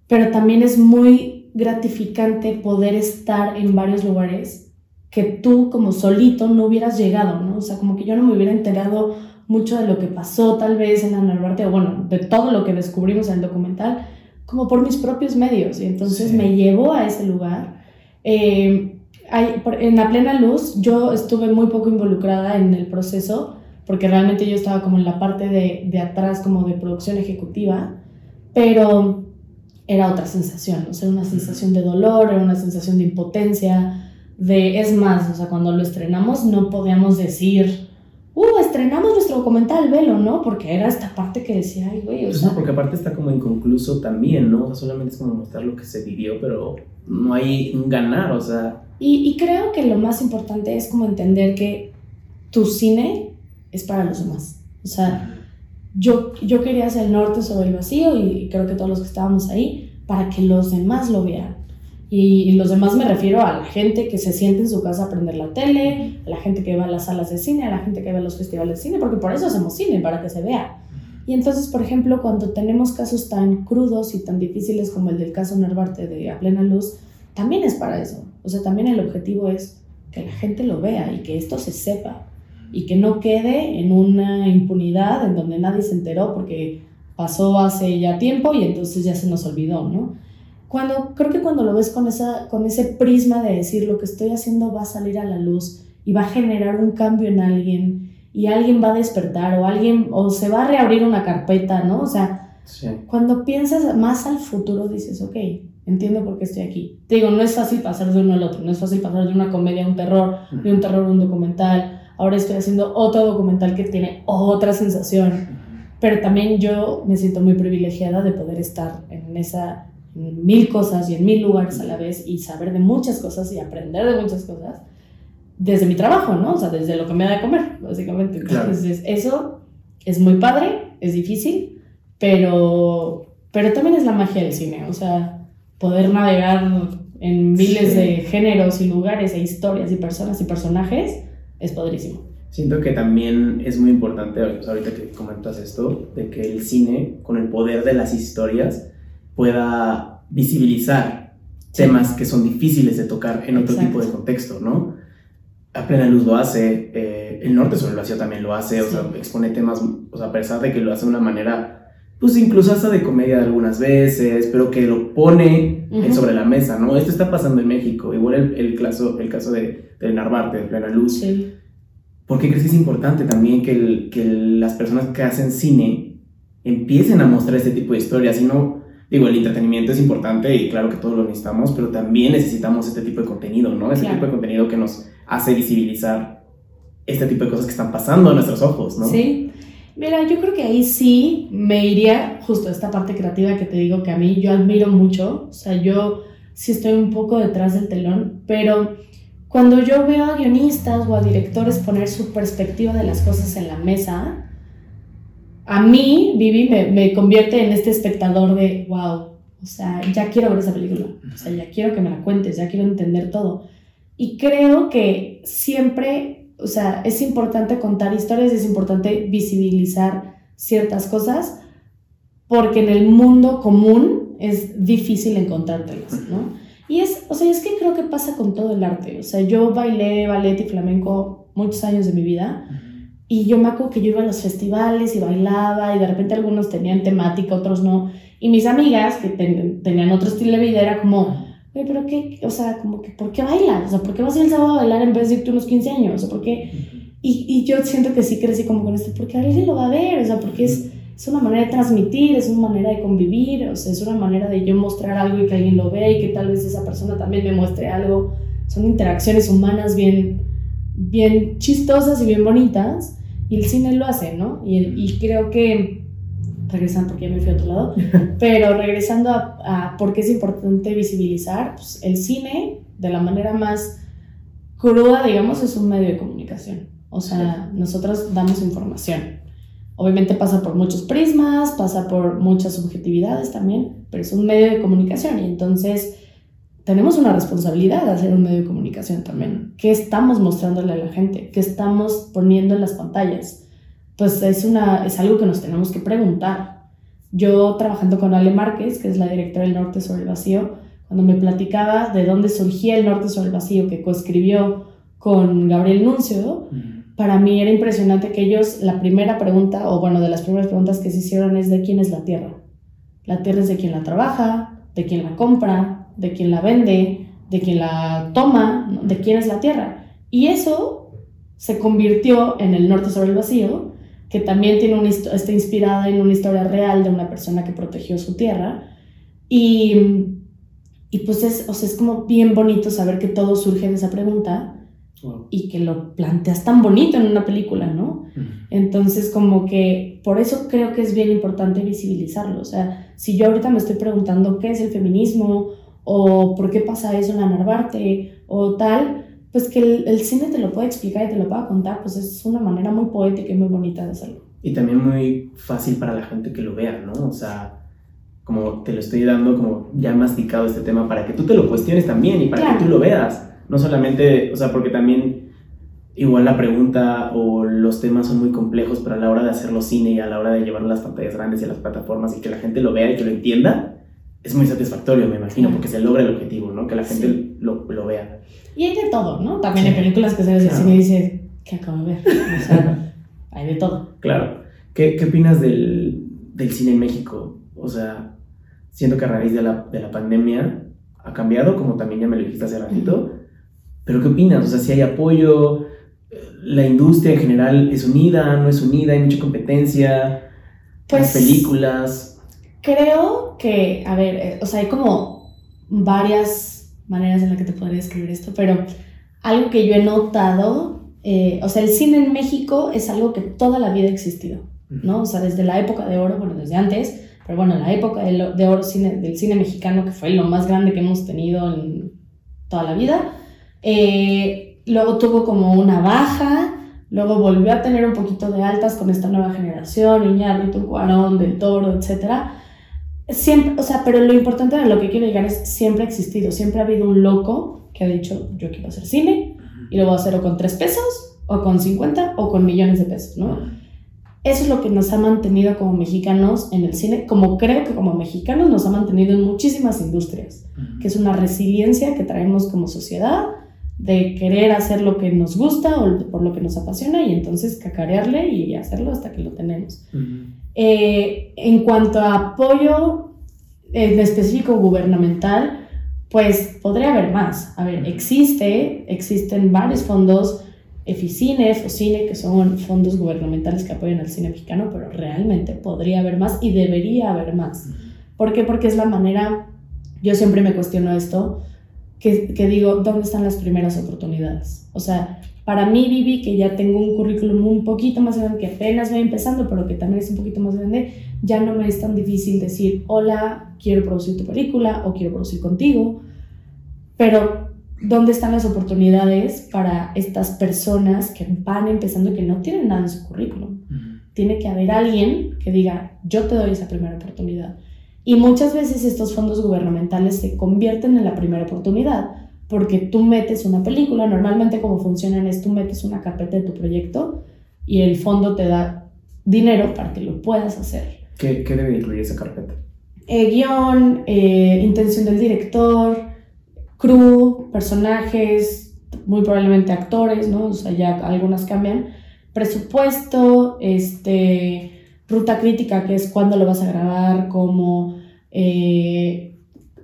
pero también es muy gratificante poder estar en varios lugares que tú como solito no hubieras llegado, ¿no? O sea, como que yo no me hubiera enterado mucho de lo que pasó tal vez en la Narvarte, o bueno, de todo lo que descubrimos en el documental, como por mis propios medios. Y entonces me llevó a ese lugar. Eh, en la plena luz yo estuve muy poco involucrada en el proceso porque realmente yo estaba como en la parte de, de atrás como de producción ejecutiva, pero era otra sensación, o sea, una sensación de dolor, era una sensación de impotencia, de, es más, o sea, cuando lo estrenamos no podíamos decir, uh, estrenamos nuestro documental, velo, ¿no? Porque era esta parte que decía, ay, güey, o pues sea... No, porque aparte está como inconcluso también, ¿no? O sea, solamente es como mostrar lo que se vivió, pero no hay un ganar, o sea... Y, y creo que lo más importante es como entender que tu cine es para los demás. O sea, yo, yo quería hacer el norte sobre el vacío y creo que todos los que estábamos ahí, para que los demás lo vean. Y, los demás me refiero a la gente que se siente en su casa a prender la tele, a la gente que va a las salas de cine, a la gente que va a los festivales de cine, porque por eso hacemos cine, para que se vea. Y entonces, por ejemplo, cuando tenemos casos tan crudos y tan difíciles como el del caso Narvarte de A Plena Luz, también es para eso. O sea, también el objetivo es que la gente lo vea y que esto se sepa y que no quede en una impunidad en donde nadie se enteró porque pasó hace ya tiempo y entonces ya se nos olvidó, ¿no? Cuando, creo que cuando lo ves con, esa, con ese prisma de decir lo que estoy haciendo va a salir a la luz y va a generar un cambio en alguien y alguien va a despertar o alguien o se va a reabrir una carpeta, ¿no? O sea, cuando piensas más al futuro dices, ok, entiendo por qué estoy aquí. Te digo, no es fácil pasar de uno al otro, no es fácil pasar de una comedia a un terror, de un terror a un documental, ahora estoy haciendo otro documental que tiene otra sensación, pero también yo me siento muy privilegiada de poder estar en esa mil cosas y en mil lugares a la vez y saber de muchas cosas y aprender de muchas cosas desde mi trabajo, ¿no? O sea, desde lo que me da de comer, básicamente. Entonces, eso es muy padre, es difícil, pero, pero también es la magia del cine, o sea, poder navegar en miles de géneros y lugares e historias y personas y personajes es padrísimo. Siento que también es muy importante, ahorita que comentas esto, de que el cine, con el poder de las historias, pueda visibilizar temas que son difíciles de tocar en otro tipo de contexto, ¿no? A plena luz lo hace, eh, el norte sobre el vacío también lo hace, o sea, expone temas, o sea, a pesar de que lo hace de una manera, pues incluso hasta de comedia algunas veces, pero que lo pone sobre la mesa, ¿no? Esto está pasando en México, igual el, el caso, el caso de, del Narvarte, de plena luz. Sí ¿Por qué crees que es importante también que, que las personas que hacen cine empiecen a mostrar este tipo de historias? Y no, digo, el entretenimiento es importante y claro que todos lo necesitamos, pero también necesitamos este tipo de contenido, ¿no? Este tipo de contenido que nos hace visibilizar este tipo de cosas que están pasando a nuestros ojos, ¿no? Sí. Mira, yo creo que ahí sí me iría justo a esta parte creativa que te digo que a mí yo admiro mucho. O sea, yo sí estoy un poco detrás del telón, pero cuando yo veo a guionistas o a directores poner su perspectiva de las cosas en la mesa, a mí, Vivi, me, me convierte en este espectador de, wow, o sea, ya quiero ver esa película, o sea, ya quiero que me la cuentes, ya quiero entender todo. Y creo que siempre, o sea, es importante contar historias, es importante visibilizar ciertas cosas, porque en el mundo común es difícil encontrártelas, ¿no? Y es, o sea, es que creo que pasa con todo el arte. O sea, yo bailé ballet y flamenco muchos años de mi vida. Y yo me acuerdo que yo iba a los festivales y bailaba y de repente algunos tenían temática, otros no. Y mis amigas que tenían otro estilo de vida era como, Pero qué, o sea, como que, ¿por qué bailas? O sea, ¿por qué vas el sábado a bailar en vez de irte unos 15 años? O sea, ¿por qué? Y, y yo siento que sí crecí como con esto, porque alguien lo va a ver, o sea, porque es es una manera de transmitir, es una manera de convivir, o sea, es una manera de yo mostrar algo y que alguien lo vea y que tal vez esa persona también me muestre algo. Son interacciones humanas bien, bien chistosas y bien bonitas y el cine lo hace, ¿no? Y, y creo que, regresando porque ya me fui a otro lado, <laughs> pero regresando a, a por qué es importante visibilizar, pues el cine de la manera más cruda, digamos, es un medio de comunicación. O sea, nosotros damos información Obviamente pasa por muchos prismas, pasa por muchas subjetividades también, pero es un medio de comunicación y entonces tenemos una responsabilidad de hacer un medio de comunicación también. ¿Qué estamos mostrándole a la gente? ¿Qué estamos poniendo en las pantallas? Pues es, una, es algo que nos tenemos que preguntar. Yo trabajando con Ale Márquez, que es la directora del Norte sobre el Vacío, cuando me platicaba de dónde surgía el Norte sobre el Vacío, que coescribió con Gabriel Nuncio, para mí era impresionante que ellos, la primera pregunta, o bueno, de las primeras preguntas que se hicieron es de quién es la tierra. La tierra es de quien la trabaja, de quien la compra, de quien la vende, de quien la toma, de quién es la tierra. Y eso se convirtió en El Norte sobre el Vacío, que también tiene una está inspirada en una historia real de una persona que protegió su tierra. Y, y pues es, o sea, es como bien bonito saber que todo surge de esa pregunta y que lo planteas tan bonito en una película, ¿no? Entonces, como que por eso creo que es bien importante visibilizarlo. O sea, si yo ahorita me estoy preguntando qué es el feminismo o por qué pasa eso en la Narvarte o tal, pues que el, cine te lo puede explicar y te lo pueda contar, pues es una manera muy poética y muy bonita de hacerlo. Y también muy fácil para la gente que lo vea, ¿no? O sea, como te lo estoy dando como ya masticado este tema para que tú te lo cuestiones también y para que tú lo veas. No solamente, o sea, porque también igual la pregunta o los temas son muy complejos, pero a la hora de hacerlo cine y a la hora de llevarlo a las pantallas grandes y a las plataformas y que la gente lo vea y que lo entienda, es muy satisfactorio, me imagino, porque se logra el objetivo, ¿no? Que la gente lo, lo, vea. Y hay de todo, ¿no? También hay películas que se ven claro. y dice, ¿qué acabo de ver? O sea, <laughs> hay de todo. Claro. ¿Qué, qué opinas del, del, cine en México? O sea, siento que a raíz de la, de la pandemia ha cambiado, como también ya me lo dijiste hace ratito, pero ¿qué opinas? O sea, si hay apoyo, la industria en general es unida, no es unida, hay mucha competencia, pues, las películas creo que, a ver, eh, o sea, hay como varias maneras en las que te podría escribir esto, pero algo que yo he notado, eh, o sea, el cine en México es algo que toda la vida ha existido, ¿no? O sea, desde la época de oro, bueno, desde antes, pero bueno, la época de, oro cine, del cine mexicano, que fue lo más grande que hemos tenido en toda la vida, eh, luego tuvo como una baja, luego volvió a tener un poquito de altas con esta nueva generación, Iñárritu, Cuarón, Del Toro, etcétera, siempre, o sea, pero lo importante de lo que quiero llegar es siempre ha existido, siempre ha habido un loco que ha dicho, yo quiero hacer cine y lo voy a hacer o con tres pesos, o con 50, o con millones de pesos, ¿no? Eso es lo que nos ha mantenido como mexicanos en el cine, como creo que como mexicanos nos ha mantenido en muchísimas industrias, que es una resiliencia que traemos como sociedad de querer hacer lo que nos gusta o por lo que nos apasiona y entonces cacarearle y hacerlo hasta que lo tenemos. Eh, en cuanto a apoyo en específico gubernamental, pues podría haber más. A ver, existe, existen varios fondos, Eficine, Focine, que son fondos gubernamentales que apoyan al cine mexicano, pero realmente podría haber más y debería haber más. ¿Por qué? Porque es la manera, yo siempre me cuestiono esto, que, que digo, ¿dónde están las primeras oportunidades? O sea, para mí, Vivi, que ya tengo un currículum un poquito más grande, que apenas voy empezando, pero que también es un poquito más grande, ya no me es tan difícil decir, hola, quiero producir tu película o quiero producir contigo. Pero, ¿dónde están las oportunidades para estas personas que van empezando y que no tienen nada en su currículum? Tiene que haber alguien que diga, yo te doy esa primera oportunidad. Y muchas veces estos fondos gubernamentales se convierten en la primera oportunidad porque tú metes una película, normalmente como funcionan es tú metes una carpeta de tu proyecto y el fondo te da dinero para que lo puedas hacer. ¿Qué, qué debe incluir esa carpeta? Eh, guion, eh, intención del director, crew, personajes, muy probablemente actores, ¿no? O sea, ya algunas cambian. Presupuesto, este, ruta crítica, que es cuándo lo vas a grabar, cómo... Eh,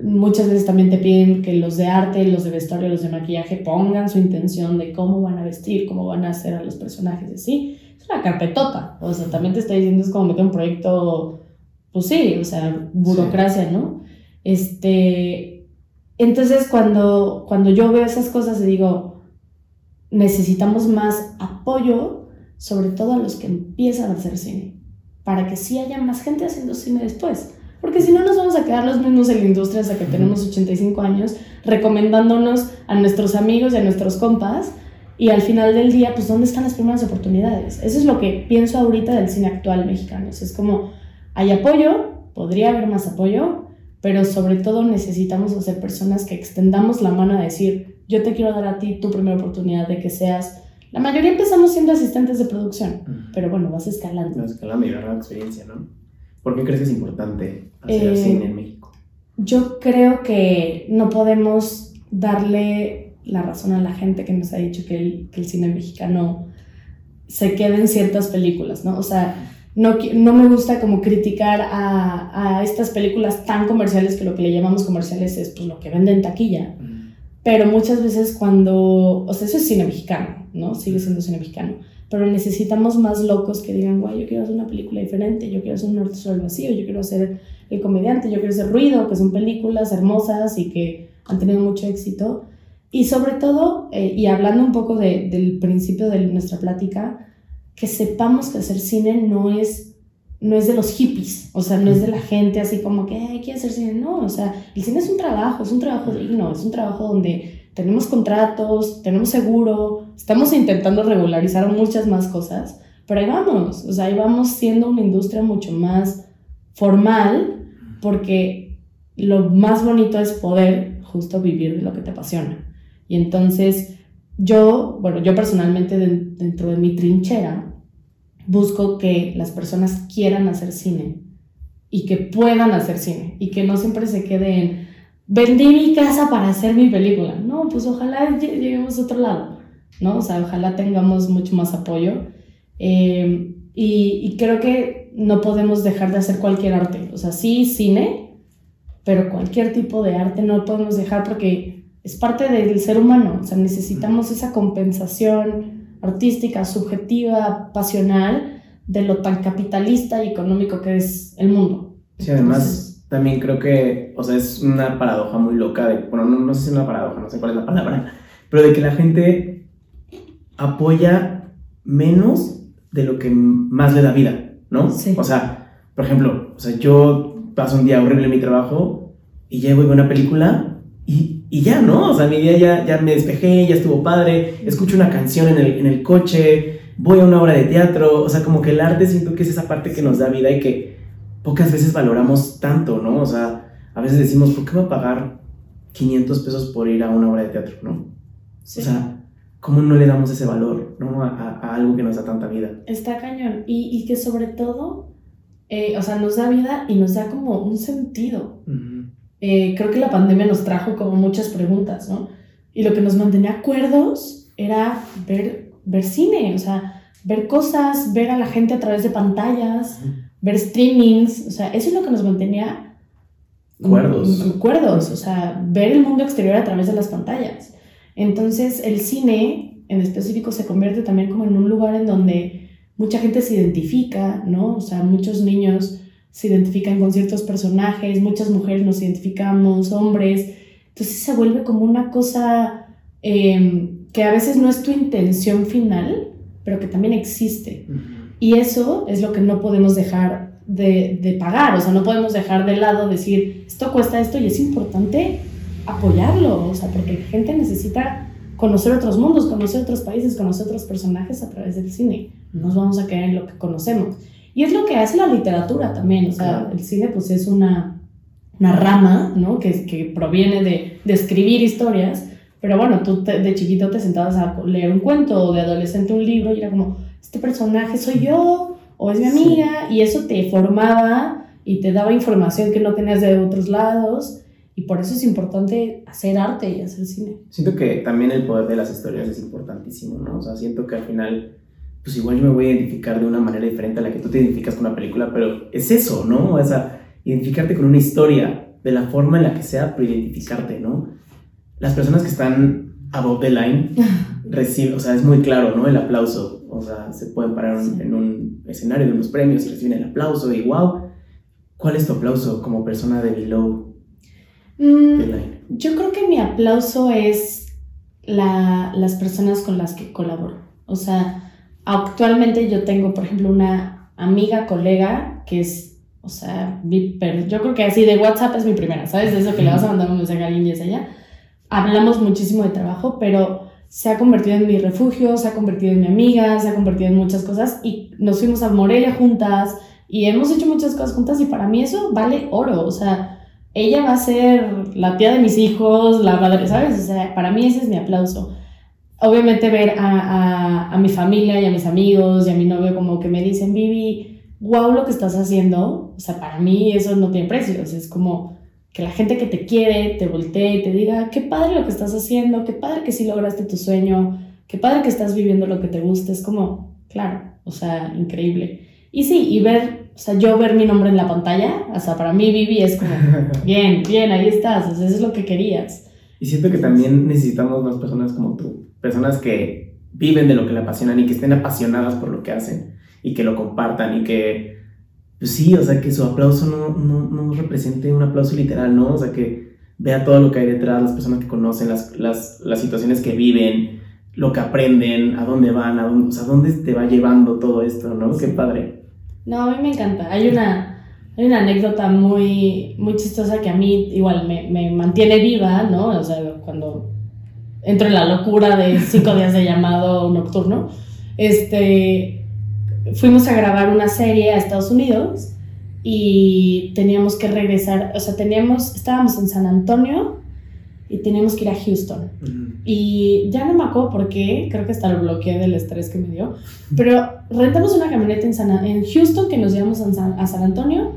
Muchas veces también te piden que los de arte, los de vestuario, los de maquillaje pongan su intención de cómo van a vestir, cómo van a hacer a los personajes, así. Es una carpetota. O sea, también te está diciendo es como meter un proyecto, pues sí, o sea, burocracia, ¿no? Este, entonces cuando, cuando yo veo esas cosas y digo, necesitamos más apoyo, sobre todo a los que empiezan a hacer cine, para que sí haya más gente haciendo cine después porque si no nos vamos a quedar los mismos en la industria hasta que tenemos 85 años, recomendándonos a nuestros amigos y a nuestros compas, y al final del día, pues, ¿dónde están las primeras oportunidades? Eso es lo que pienso ahorita del cine actual mexicano. es como, hay apoyo, podría haber más apoyo, pero sobre todo necesitamos ser personas que extendamos la mano a decir, yo te quiero dar a ti tu primera oportunidad de que seas... La mayoría empezamos siendo asistentes de producción, pero bueno, vas escalando. Vas escalando y la experiencia, ¿no? ¿Por qué crees que es importante hacer eh, cine en México? Yo creo que no podemos darle la razón a la gente que nos ha dicho que el, que el cine mexicano se queda en ciertas películas, ¿no? O sea, no, no me gusta como criticar a, a, estas películas tan comerciales que lo que le llamamos comerciales es pues lo que venden taquilla. Pero muchas veces cuando, o sea, eso es cine mexicano, ¿no? Sigue siendo cine mexicano, pero necesitamos más locos que digan, guay, yo quiero hacer una película diferente, yo quiero hacer un norte sobre el vacío, yo quiero ser el comediante, yo quiero hacer ruido, que son películas hermosas y que han tenido mucho éxito. Y sobre todo, eh, y hablando un poco de, del principio de nuestra plática, que sepamos que hacer cine no es no es de los hippies, o sea, no es de la gente así como que hay que hacer cine, no, o sea, el cine es un trabajo, es un trabajo digno, es un trabajo donde tenemos contratos, tenemos seguro, estamos intentando regularizar muchas más cosas, pero ahí vamos, o sea, ahí vamos siendo una industria mucho más formal, porque lo más bonito es poder justo vivir de lo que te apasiona. Y entonces, yo, bueno, yo personalmente dentro de mi trinchera, busco que las personas quieran hacer cine y que puedan hacer cine y que no siempre se queden vendí mi casa para hacer mi película. No, pues ojalá lleguemos a otro lado, ¿no? O sea, ojalá tengamos mucho más apoyo. Eh, y, y, creo que no podemos dejar de hacer cualquier arte. O sea, sí, cine, pero cualquier tipo de arte no lo podemos dejar porque es parte del ser humano. O sea, necesitamos esa compensación artística, subjetiva, pasional, de lo tan capitalista y económico que es el mundo. Sí, además también creo que, o sea, es una paradoja muy loca de, bueno, no, no sé si es una paradoja, no sé cuál es la palabra, pero de que la gente apoya menos de lo que más le da vida, ¿no? Sí. O sea, por ejemplo, o sea, yo paso un día horrible en mi trabajo y llego y veo una película y y ya, ¿no? O sea, mi día ya, ya me despejé, ya estuvo padre, escucho una canción en el, en el coche, voy a una obra de teatro, o sea, como que el arte siento que es esa parte que nos da vida y que pocas veces valoramos tanto, ¿no? O sea, a veces decimos, ¿por qué voy a pagar 500 pesos por ir a una obra de teatro, ¿no? Sí. O sea, ¿cómo no le damos ese valor, ¿no? A, a, algo que nos da tanta vida. Está cañón. Y, y que sobre todo, eh, o sea, nos da vida y nos da como un sentido. Eh, creo que la pandemia nos trajo como muchas preguntas, ¿no? Y lo que nos mantenía acuerdos era ver, ver cine, o sea, ver cosas, ver a la gente a través de pantallas, ver streamings, o sea, eso es lo que nos mantenía acuerdos. Acuerdos, o sea, ver el mundo exterior a través de las pantallas. Entonces, el cine en específico se convierte también como en un lugar en donde mucha gente se identifica, ¿no? O sea, muchos niños se identifican con ciertos personajes, muchas mujeres nos identificamos, hombres, entonces se vuelve como una cosa em, que a veces no es tu intención final, pero que también existe. Y eso es lo que no podemos dejar de, de, pagar, o sea, no podemos dejar de lado decir, esto cuesta esto y es importante apoyarlo, o sea, porque la gente necesita conocer otros mundos, conocer otros países, conocer otros personajes a través del cine. No nos vamos a quedar en lo que conocemos. Y es lo que hace la literatura también, o sea, el cine pues es una, una rama, ¿no? Que, que proviene de, de, escribir historias, pero bueno, tú de chiquito te sentabas a leer un cuento o de adolescente un libro y era como, este personaje soy yo o es mi amiga y eso te formaba y te daba información que no tenías de otros lados. Y por eso es importante hacer arte y hacer cine. Siento que también el poder de las historias es importantísimo, ¿no? O sea, siento que al final pues igual yo me voy a identificar de una manera diferente a la que tú te identificas con una película, pero es eso, ¿no? O sea, identificarte con una historia, de la forma en la que sea, pero identificarte, ¿no? Las personas que están above the line <laughs> reciben, o sea, es muy claro, ¿no? El aplauso, o sea, se pueden parar en un escenario de unos premios y reciben el aplauso y wow. ¿Cuál es tu aplauso como persona de below mm, the line? Yo creo que mi aplauso es la, las personas con las que colaboro. O sea, Actualmente yo tengo, por ejemplo, una amiga, colega, que es, o sea, yo creo que así de WhatsApp es mi primera, ¿sabes? De eso que le vas a mandar un mensaje a alguien y es ella. Hablamos muchísimo de trabajo, pero se ha convertido en mi refugio, se ha convertido en mi amiga, se ha convertido en muchas cosas y nos fuimos a Morelia juntas y hemos hecho muchas cosas juntas y para mí eso vale oro, o sea, ella va a ser la tía de mis hijos, la madre, ¿sabes? O sea, para mí ese es mi aplauso obviamente ver a, a, mi familia y a mis amigos y a mi novio como que me dicen, Vivi, wow lo que estás haciendo, o sea, para mí eso no tiene precio, es como que la gente que te quiere te voltee y te diga, qué padre lo que estás haciendo, qué padre que sí lograste tu sueño, qué padre que estás viviendo lo que te gusta, es como, claro, o sea, increíble. Y sí, y ver, o sea, yo ver mi nombre en la pantalla, o sea, para mí Vivi es como, <laughs> bien, bien, ahí estás, o sea, eso es lo que querías. Y siento que también necesitamos más personas como tú, personas que viven de lo que le apasionan y que estén apasionadas por lo que hacen y que lo compartan y que, pues sí, o sea, que su aplauso no, no, no represente un aplauso literal, ¿no? O sea, que vea todo lo que hay detrás, las personas que conocen, las, las, las situaciones que viven, lo que aprenden, a dónde van, a dónde, o sea, dónde te va llevando todo esto, ¿no? Qué padre. No, a mí me encanta. Hay una, hay una anécdota muy, muy chistosa que a mí igual me, me mantiene viva, ¿no? O sea, cuando entro en la locura de cinco días de llamado nocturno, este, fuimos a grabar una serie a Estados Unidos y teníamos que regresar, o sea, teníamos, estábamos en San Antonio y teníamos que ir a Houston. Y ya no me acuerdo por qué, creo que hasta lo bloqueé del estrés que me dio, pero rentamos una camioneta en, San, en Houston que nos llevamos a San, a San Antonio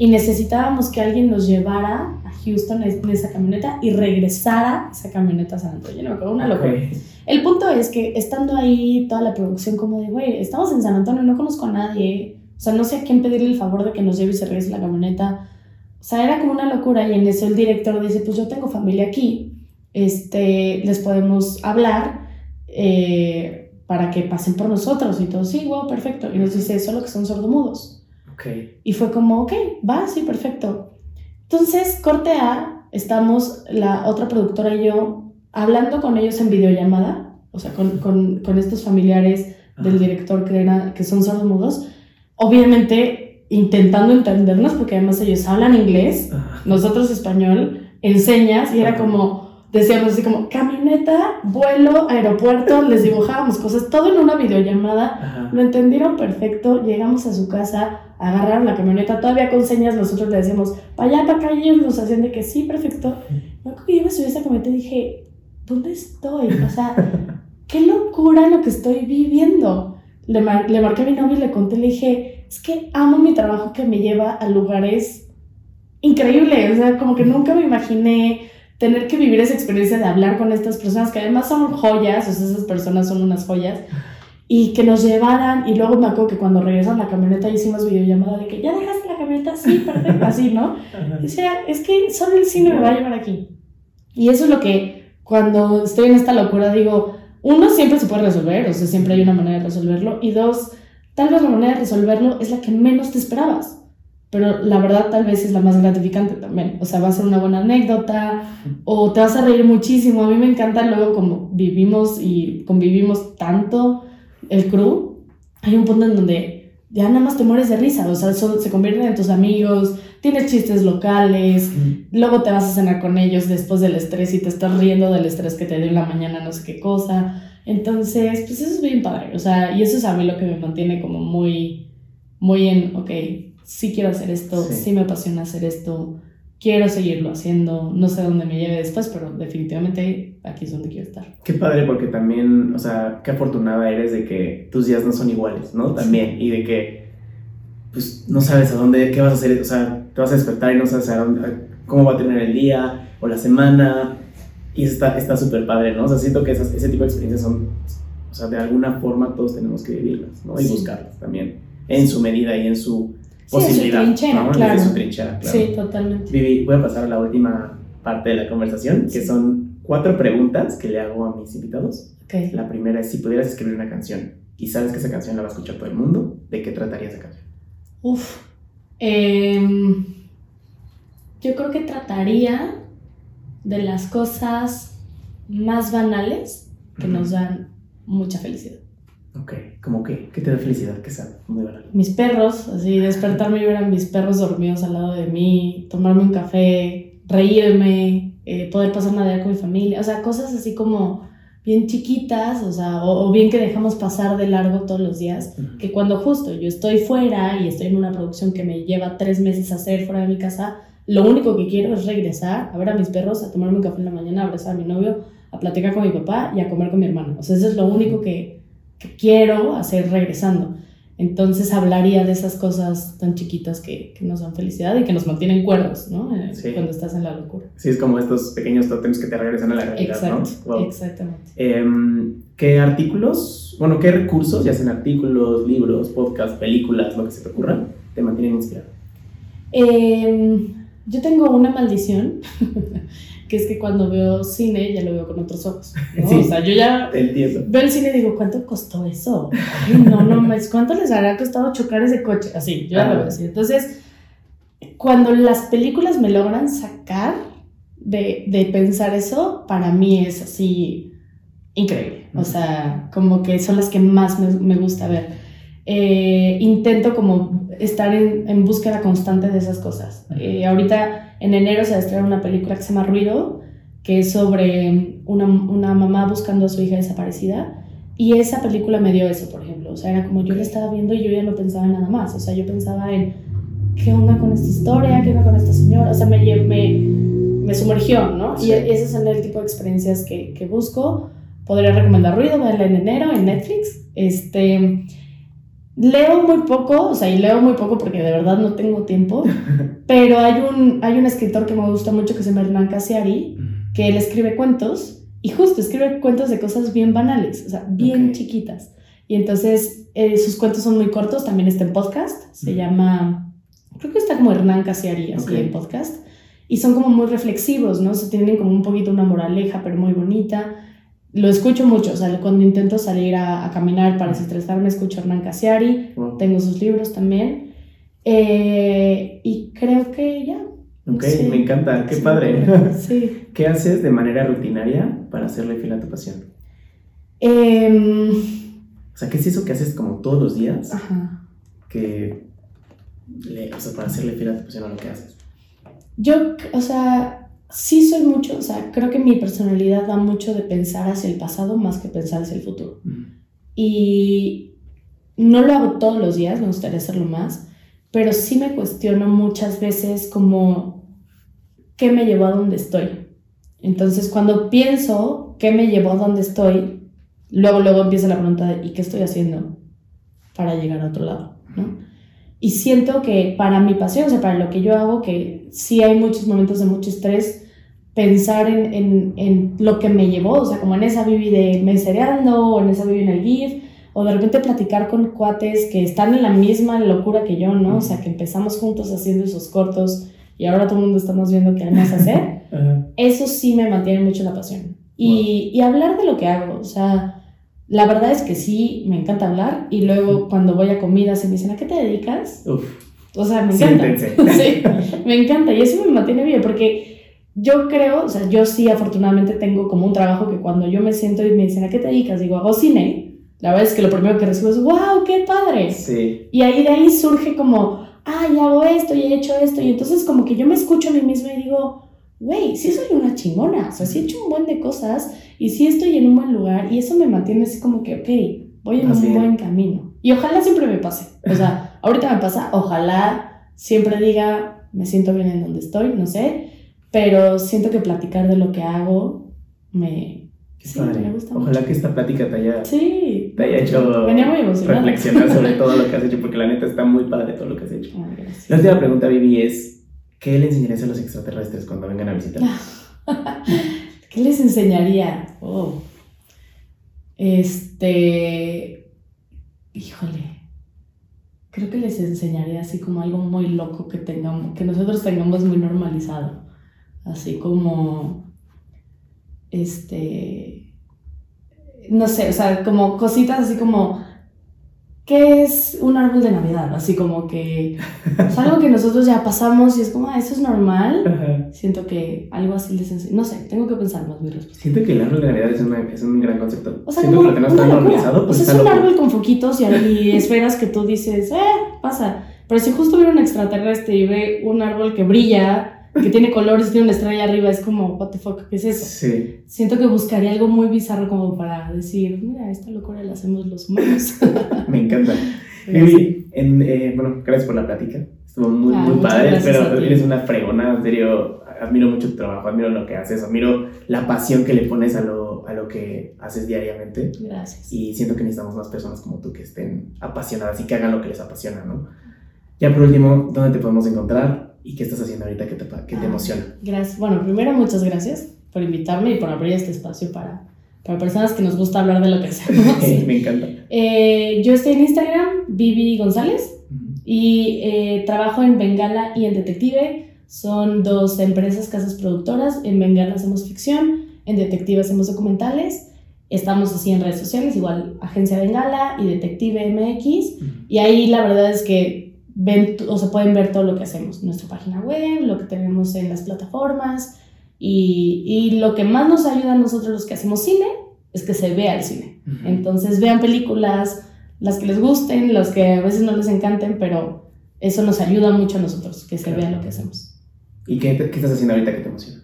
y necesitábamos que alguien nos llevara a Houston en esa camioneta y regresara esa camioneta a San Antonio. No me acuerdo, una locura. El punto es que estando ahí toda la producción como de, güey, estamos en San Antonio, no conozco a nadie, o sea, no sé a quién pedirle el favor de que nos lleve y se regrese la camioneta. O sea, era como una locura y en eso el director dice, pues yo tengo familia aquí, este, les podemos hablar eh, para que pasen por nosotros y todo, sí, wow, perfecto. Y nos dice, solo que son sordomudos. Okay. Y fue como, ok, va, sí, perfecto. Entonces, corte A, estamos la otra productora y yo hablando con ellos en videollamada, o sea, con, con, con estos familiares del director que, era, que son sordomudos, obviamente intentando entendernos, porque además ellos hablan inglés, nosotros español, enseñas, y era como, decíamos así como camioneta, vuelo, aeropuerto, <laughs> les dibujábamos cosas, todo en una videollamada, lo entendieron perfecto, llegamos a su casa, agarraron la camioneta, todavía con señas nosotros le decíamos, para allá, para acá, y ellos nos hacían de que sí, perfecto. Yo que yo me subí a esa camioneta y dije, ¿dónde estoy? O sea, qué locura lo que estoy viviendo. Le, le marqué a mi novio y le conté, le dije, es que amo mi trabajo que me lleva a lugares increíbles, o sea, como que nunca me imaginé tener que vivir esa experiencia de hablar con estas personas que además son joyas, o sea, esas personas son unas joyas, y que nos llevaran, y luego me acuerdo que cuando regresan la camioneta hicimos videollamada de que ya dejaste la camioneta, sí, perfecto, así, ¿no? <laughs> O sea, es que solo el cine me va a llevar aquí. Y eso es lo que cuando estoy en esta locura digo, uno siempre se puede resolver, o sea, siempre hay una manera de resolverlo, y dos, tal vez la manera de resolverlo es la que menos te esperabas pero la verdad tal vez es la más gratificante también. O sea, va a ser una buena anécdota o te vas a reír muchísimo. A mí me encanta luego como vivimos y convivimos tanto el crew, hay un punto en donde ya nada más te mueres de risa, o sea, se convierten en tus amigos, tienes chistes locales, luego te vas a cenar con ellos después del estrés y te estás riendo del estrés que te dio en la mañana, no sé qué cosa. Entonces, pues eso es bien padre, o sea, y eso es a mí lo que me mantiene como muy, muy en, ok, sí quiero hacer esto, sí, me apasiona hacer esto, quiero seguirlo haciendo, no sé dónde me lleve después, pero definitivamente aquí es donde quiero estar. Qué padre, porque también, o sea, qué afortunada eres de que tus días no son iguales, ¿no? También, y de que, pues, no sabes a dónde, qué vas a hacer, o sea, te vas a despertar y no sabes a dónde, cómo va a tener el día o la semana, y está súper padre, ¿no? O sea, siento que esas, ese tipo de experiencias son, o sea, de alguna forma todos tenemos que vivirlas, ¿no? Y buscarlas también, en su medida y en su posibilidad. Sí, su trinchera, claro. su trinchera, claro. Sí, totalmente. Vivi, voy a pasar a la última parte de la conversación, que son cuatro preguntas que le hago a mis invitados. Okay. La primera es, si pudieras escribir una canción y sabes que esa canción la va a escuchar todo el mundo, ¿de qué trataría esa canción? Uf. Em, yo creo que trataría de las cosas más banales que nos dan mucha felicidad. Ok, ¿cómo qué? ¿Qué te da felicidad? Que sea muy banal. Mis perros, así despertarme y ver a mis perros dormidos al lado de mí, tomarme un café, reírme, eh, poder pasar una día con mi familia, o sea, cosas así como bien chiquitas, o sea, o, bien que dejamos pasar de largo todos los días, que cuando justo yo estoy fuera y estoy en una producción que me lleva tres meses hacer fuera de mi casa, lo único que quiero es regresar a ver a mis perros, a tomarme un café en la mañana, a abrazar a mi novio, a platicar con mi papá y a comer con mi hermano. O sea, eso es lo único que, que quiero hacer regresando. Entonces hablaría de esas cosas tan chiquitas que, que nos dan felicidad y que nos mantienen cuerdos, ¿no? Eh, cuando estás en la locura. Sí, es como estos pequeños tótems que te regresan a la realidad, Exacto, Exactamente. Em, ¿Qué artículos, bueno, qué recursos, ya sean artículos, libros, podcasts, películas, lo que se te ocurra, te mantienen inspirado? Em, yo tengo una maldición <laughs> que es que cuando veo cine ya lo veo con otros ojos. o sea, yo ya veo el cine y digo, ¿cuánto costó eso? no, no, ¿cuánto les habrá costado chocar ese coche? Así, yo ya lo veo así. Entonces, cuando las películas me logran sacar de, de pensar eso, para mí es así increíble. O sea, como que son las que más me, me gusta ver. Eh, intento como estar en, en, búsqueda constante de esas cosas. Eh, ahorita en enero se va a estrenar una película que se llama Ruido, que es sobre una, una, mamá buscando a su hija desaparecida. Y esa película me dio eso, por ejemplo. O sea, era como yo la estaba viendo y yo ya no pensaba en nada más. O sea, yo pensaba en qué onda con esta historia, qué onda con esta señora. O sea, me, me, me sumergió, ¿no? Y ese es el tipo de experiencias que, que busco. Podría recomendar Ruido, verla en enero en Netflix. Este, Leo muy poco, o sea, y leo muy poco porque de verdad no tengo tiempo, <laughs> pero hay un, hay un escritor que me gusta mucho que se llama Hernán Casiari, que él escribe cuentos y justo escribe cuentos de cosas bien banales, o sea, bien chiquitas. Y entonces eh, sus cuentos son muy cortos, también está en podcast, se llama, creo que está como Hernán Casiari, así en podcast, y son como muy reflexivos, ¿no? Se tienen como un poquito una moraleja, pero muy bonita lo escucho mucho, o sea, cuando intento salir a, caminar para desestresarme, escucho a Hernán Casiari, tengo sus libros también, eh, y creo que ya. Ok, me encanta, qué padre. Sí. <laughs> ¿Qué haces de manera rutinaria para hacerle fiel a tu pasión? Em, o sea, ¿qué es eso que haces como todos los días? Ajá. Que, o sea, para hacerle fiel a tu pasión a lo que haces. Yo, o sea, sí soy mucho, o sea, creo que mi personalidad va mucho de pensar hacia el pasado más que pensar hacia el futuro. Y no lo hago todos los días, me gustaría hacerlo más, pero sí me cuestiono muchas veces como qué me llevó a donde estoy. Entonces, cuando pienso qué me llevó a donde estoy, luego, luego empieza la pregunta de ¿y qué estoy haciendo para llegar a otro lado? ¿no? Y siento que para mi pasión, o sea, para lo que yo hago, que sí hay muchos momentos de mucho estrés, pensar en, en, en lo que me llevó, o sea, como en esa viví de mesereando, o en esa viví en el GIF, o de repente platicar con cuates que están en la misma locura que yo, ¿no? O sea, que empezamos juntos haciendo esos cortos y ahora todo el mundo estamos viendo qué vamos a hacer. <laughs> Eso sí me mantiene mucho la pasión. Y, y hablar de lo que hago, o sea, la verdad es que sí, me encanta hablar y luego cuando voy a comidas y me dicen, ¿a qué te dedicas? Uf. O sea, me encanta. <laughs> sí, me encanta y eso me mantiene bien porque yo creo, o sea, yo sí afortunadamente tengo como un trabajo que cuando yo me siento y me dicen, ¿a qué te dedicas? Digo, hago cine. La verdad es que lo primero que recibo es, wow, qué padre. Sí. Y ahí de ahí surge como, ay, hago esto y he hecho esto. Y entonces como que yo me escucho a mí misma y digo, güey, sí soy una chingona. O sea, sí he hecho un buen de cosas y sí estoy en un buen lugar y eso me mantiene así como que, ok, voy en un buen camino. Y ojalá siempre me pase. O sea, <laughs> ahorita me pasa, ojalá siempre diga, me siento bien en donde estoy, no sé, pero siento que platicar de lo que hago me, Sí, me gusta Ojalá que esta plática te haya, sí, te haya hecho reflexionar <laughs> sobre todo lo que has hecho, porque la neta está muy padre todo lo que has hecho. la última pregunta, Vivi, es: ¿qué le enseñarías a los extraterrestres cuando vengan a visitar? <laughs> ¿Qué les enseñaría? Oh. Este. Híjole. Creo que les enseñaría así como algo muy loco que tengamos, que nosotros tengamos muy normalizado. Así como. Este. No sé, o sea, como cositas así como ¿qué es un árbol de Navidad? Así como que es algo que nosotros ya pasamos y es como, ah, eso es normal. Siento que algo así les enseño. No sé, tengo que pensar más mi respuesta. Siento que el árbol de Navidad es, es un gran concepto. O sea, Siento que no está normalizado. Pues o sea, es un árbol con foquitos y, y <laughs> esferas que tú dices, eh, pasa. Pero si justo viene un extraterrestre y ve un árbol que brilla que tiene colores tiene una estrella arriba, es como, what the fuck, ¿qué es eso? Sí. Siento que buscaría algo muy bizarro como para decir, mira, esta locura la hacemos los humanos. <laughs> Me encanta. Vivi, eh, bueno, gracias por la plática. Estuvo muy, ah, muy padre, pero eres una fregona, en serio, admiro mucho tu trabajo, admiro lo que haces, admiro la pasión que le pones a lo, a lo que haces diariamente. Gracias. Y siento que necesitamos más personas como tú que estén apasionadas y que hagan lo que les apasiona, ¿no? Ya por último, ¿dónde te podemos encontrar? Y qué estás haciendo ahorita que te, que te ah, emociona. Gracias. Bueno, primero muchas gracias por invitarme y por abrir este espacio para, para personas que nos gusta hablar de lo que <laughs> hacemos. Me encanta. Eh, yo estoy en Instagram, Vivi González, y eh, trabajo en Bengala y en Detective. Son dos empresas, casas productoras. En Bengala hacemos ficción, en Detective hacemos documentales. Estamos así en redes sociales, igual Agencia Bengala y Detective MX. Y ahí la verdad es que ven o se pueden ver todo lo que hacemos. Nuestra página web, lo que tenemos en las plataformas. Y, y lo que más nos ayuda a nosotros los que hacemos cine es que se vea el cine. Entonces vean películas, las que les gusten, las que a veces no les encanten, pero eso nos ayuda mucho a nosotros, que se vea lo que hacemos. ¿Y qué, qué, estás haciendo ahorita que te emociona?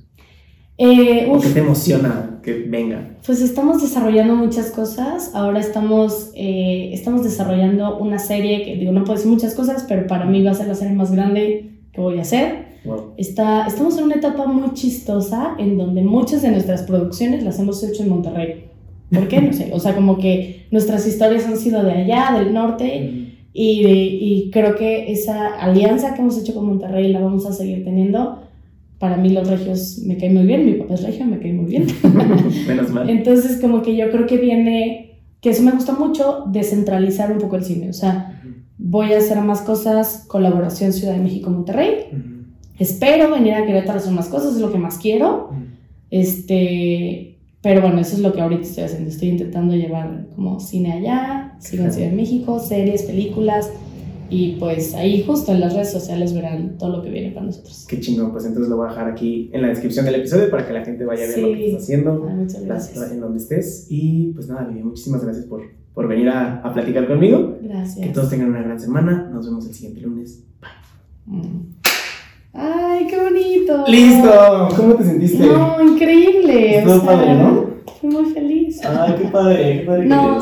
Eh, ¿O qué te emociona que venga? Pues estamos desarrollando muchas cosas. Ahora estamos, eh, estamos desarrollando una serie que, digo, no puedo decir muchas cosas, pero para mí va a ser la serie más grande que voy a hacer. Está, estamos en una etapa muy chistosa en donde muchas de nuestras producciones las hemos hecho en Monterrey. ¿Por qué? No sé. O sea, como que nuestras historias han sido de allá, del norte, y, y, creo que esa alianza que hemos hecho con Monterrey la vamos a seguir teniendo. Para mí los regios me caen muy bien, mi papá es regio, me cae muy bien. <laughs> Menos mal. Entonces, como que yo creo que viene, que eso me gusta mucho, descentralizar un poco el cine. O sea, voy a hacer más cosas, colaboración Ciudad de México-Monterrey. Espero venir a Querétaro a hacer más cosas, es lo que más quiero. Este, pero bueno, eso es lo que ahorita estoy haciendo. Estoy intentando llevar como cine allá, sigo en Ciudad de México, series, películas. Y pues ahí justo en las redes sociales verán todo lo que viene para nosotros. Qué chingón, pues entonces lo voy a dejar aquí en la descripción del episodio para que la gente vaya a ver lo que estás haciendo. muchas gracias. En donde estés. Y pues nada, Vivi, muchísimas gracias por, por venir a, a, platicar conmigo. Gracias. Que todos tengan una gran semana. Nos vemos el siguiente lunes. Bye. Mm. ¡Ay, qué bonito! ¡Listo! ¿Cómo te sentiste? No, increíble. Estuvo padre, ¿no? Fui muy feliz. Ay, qué padre, qué padre. No.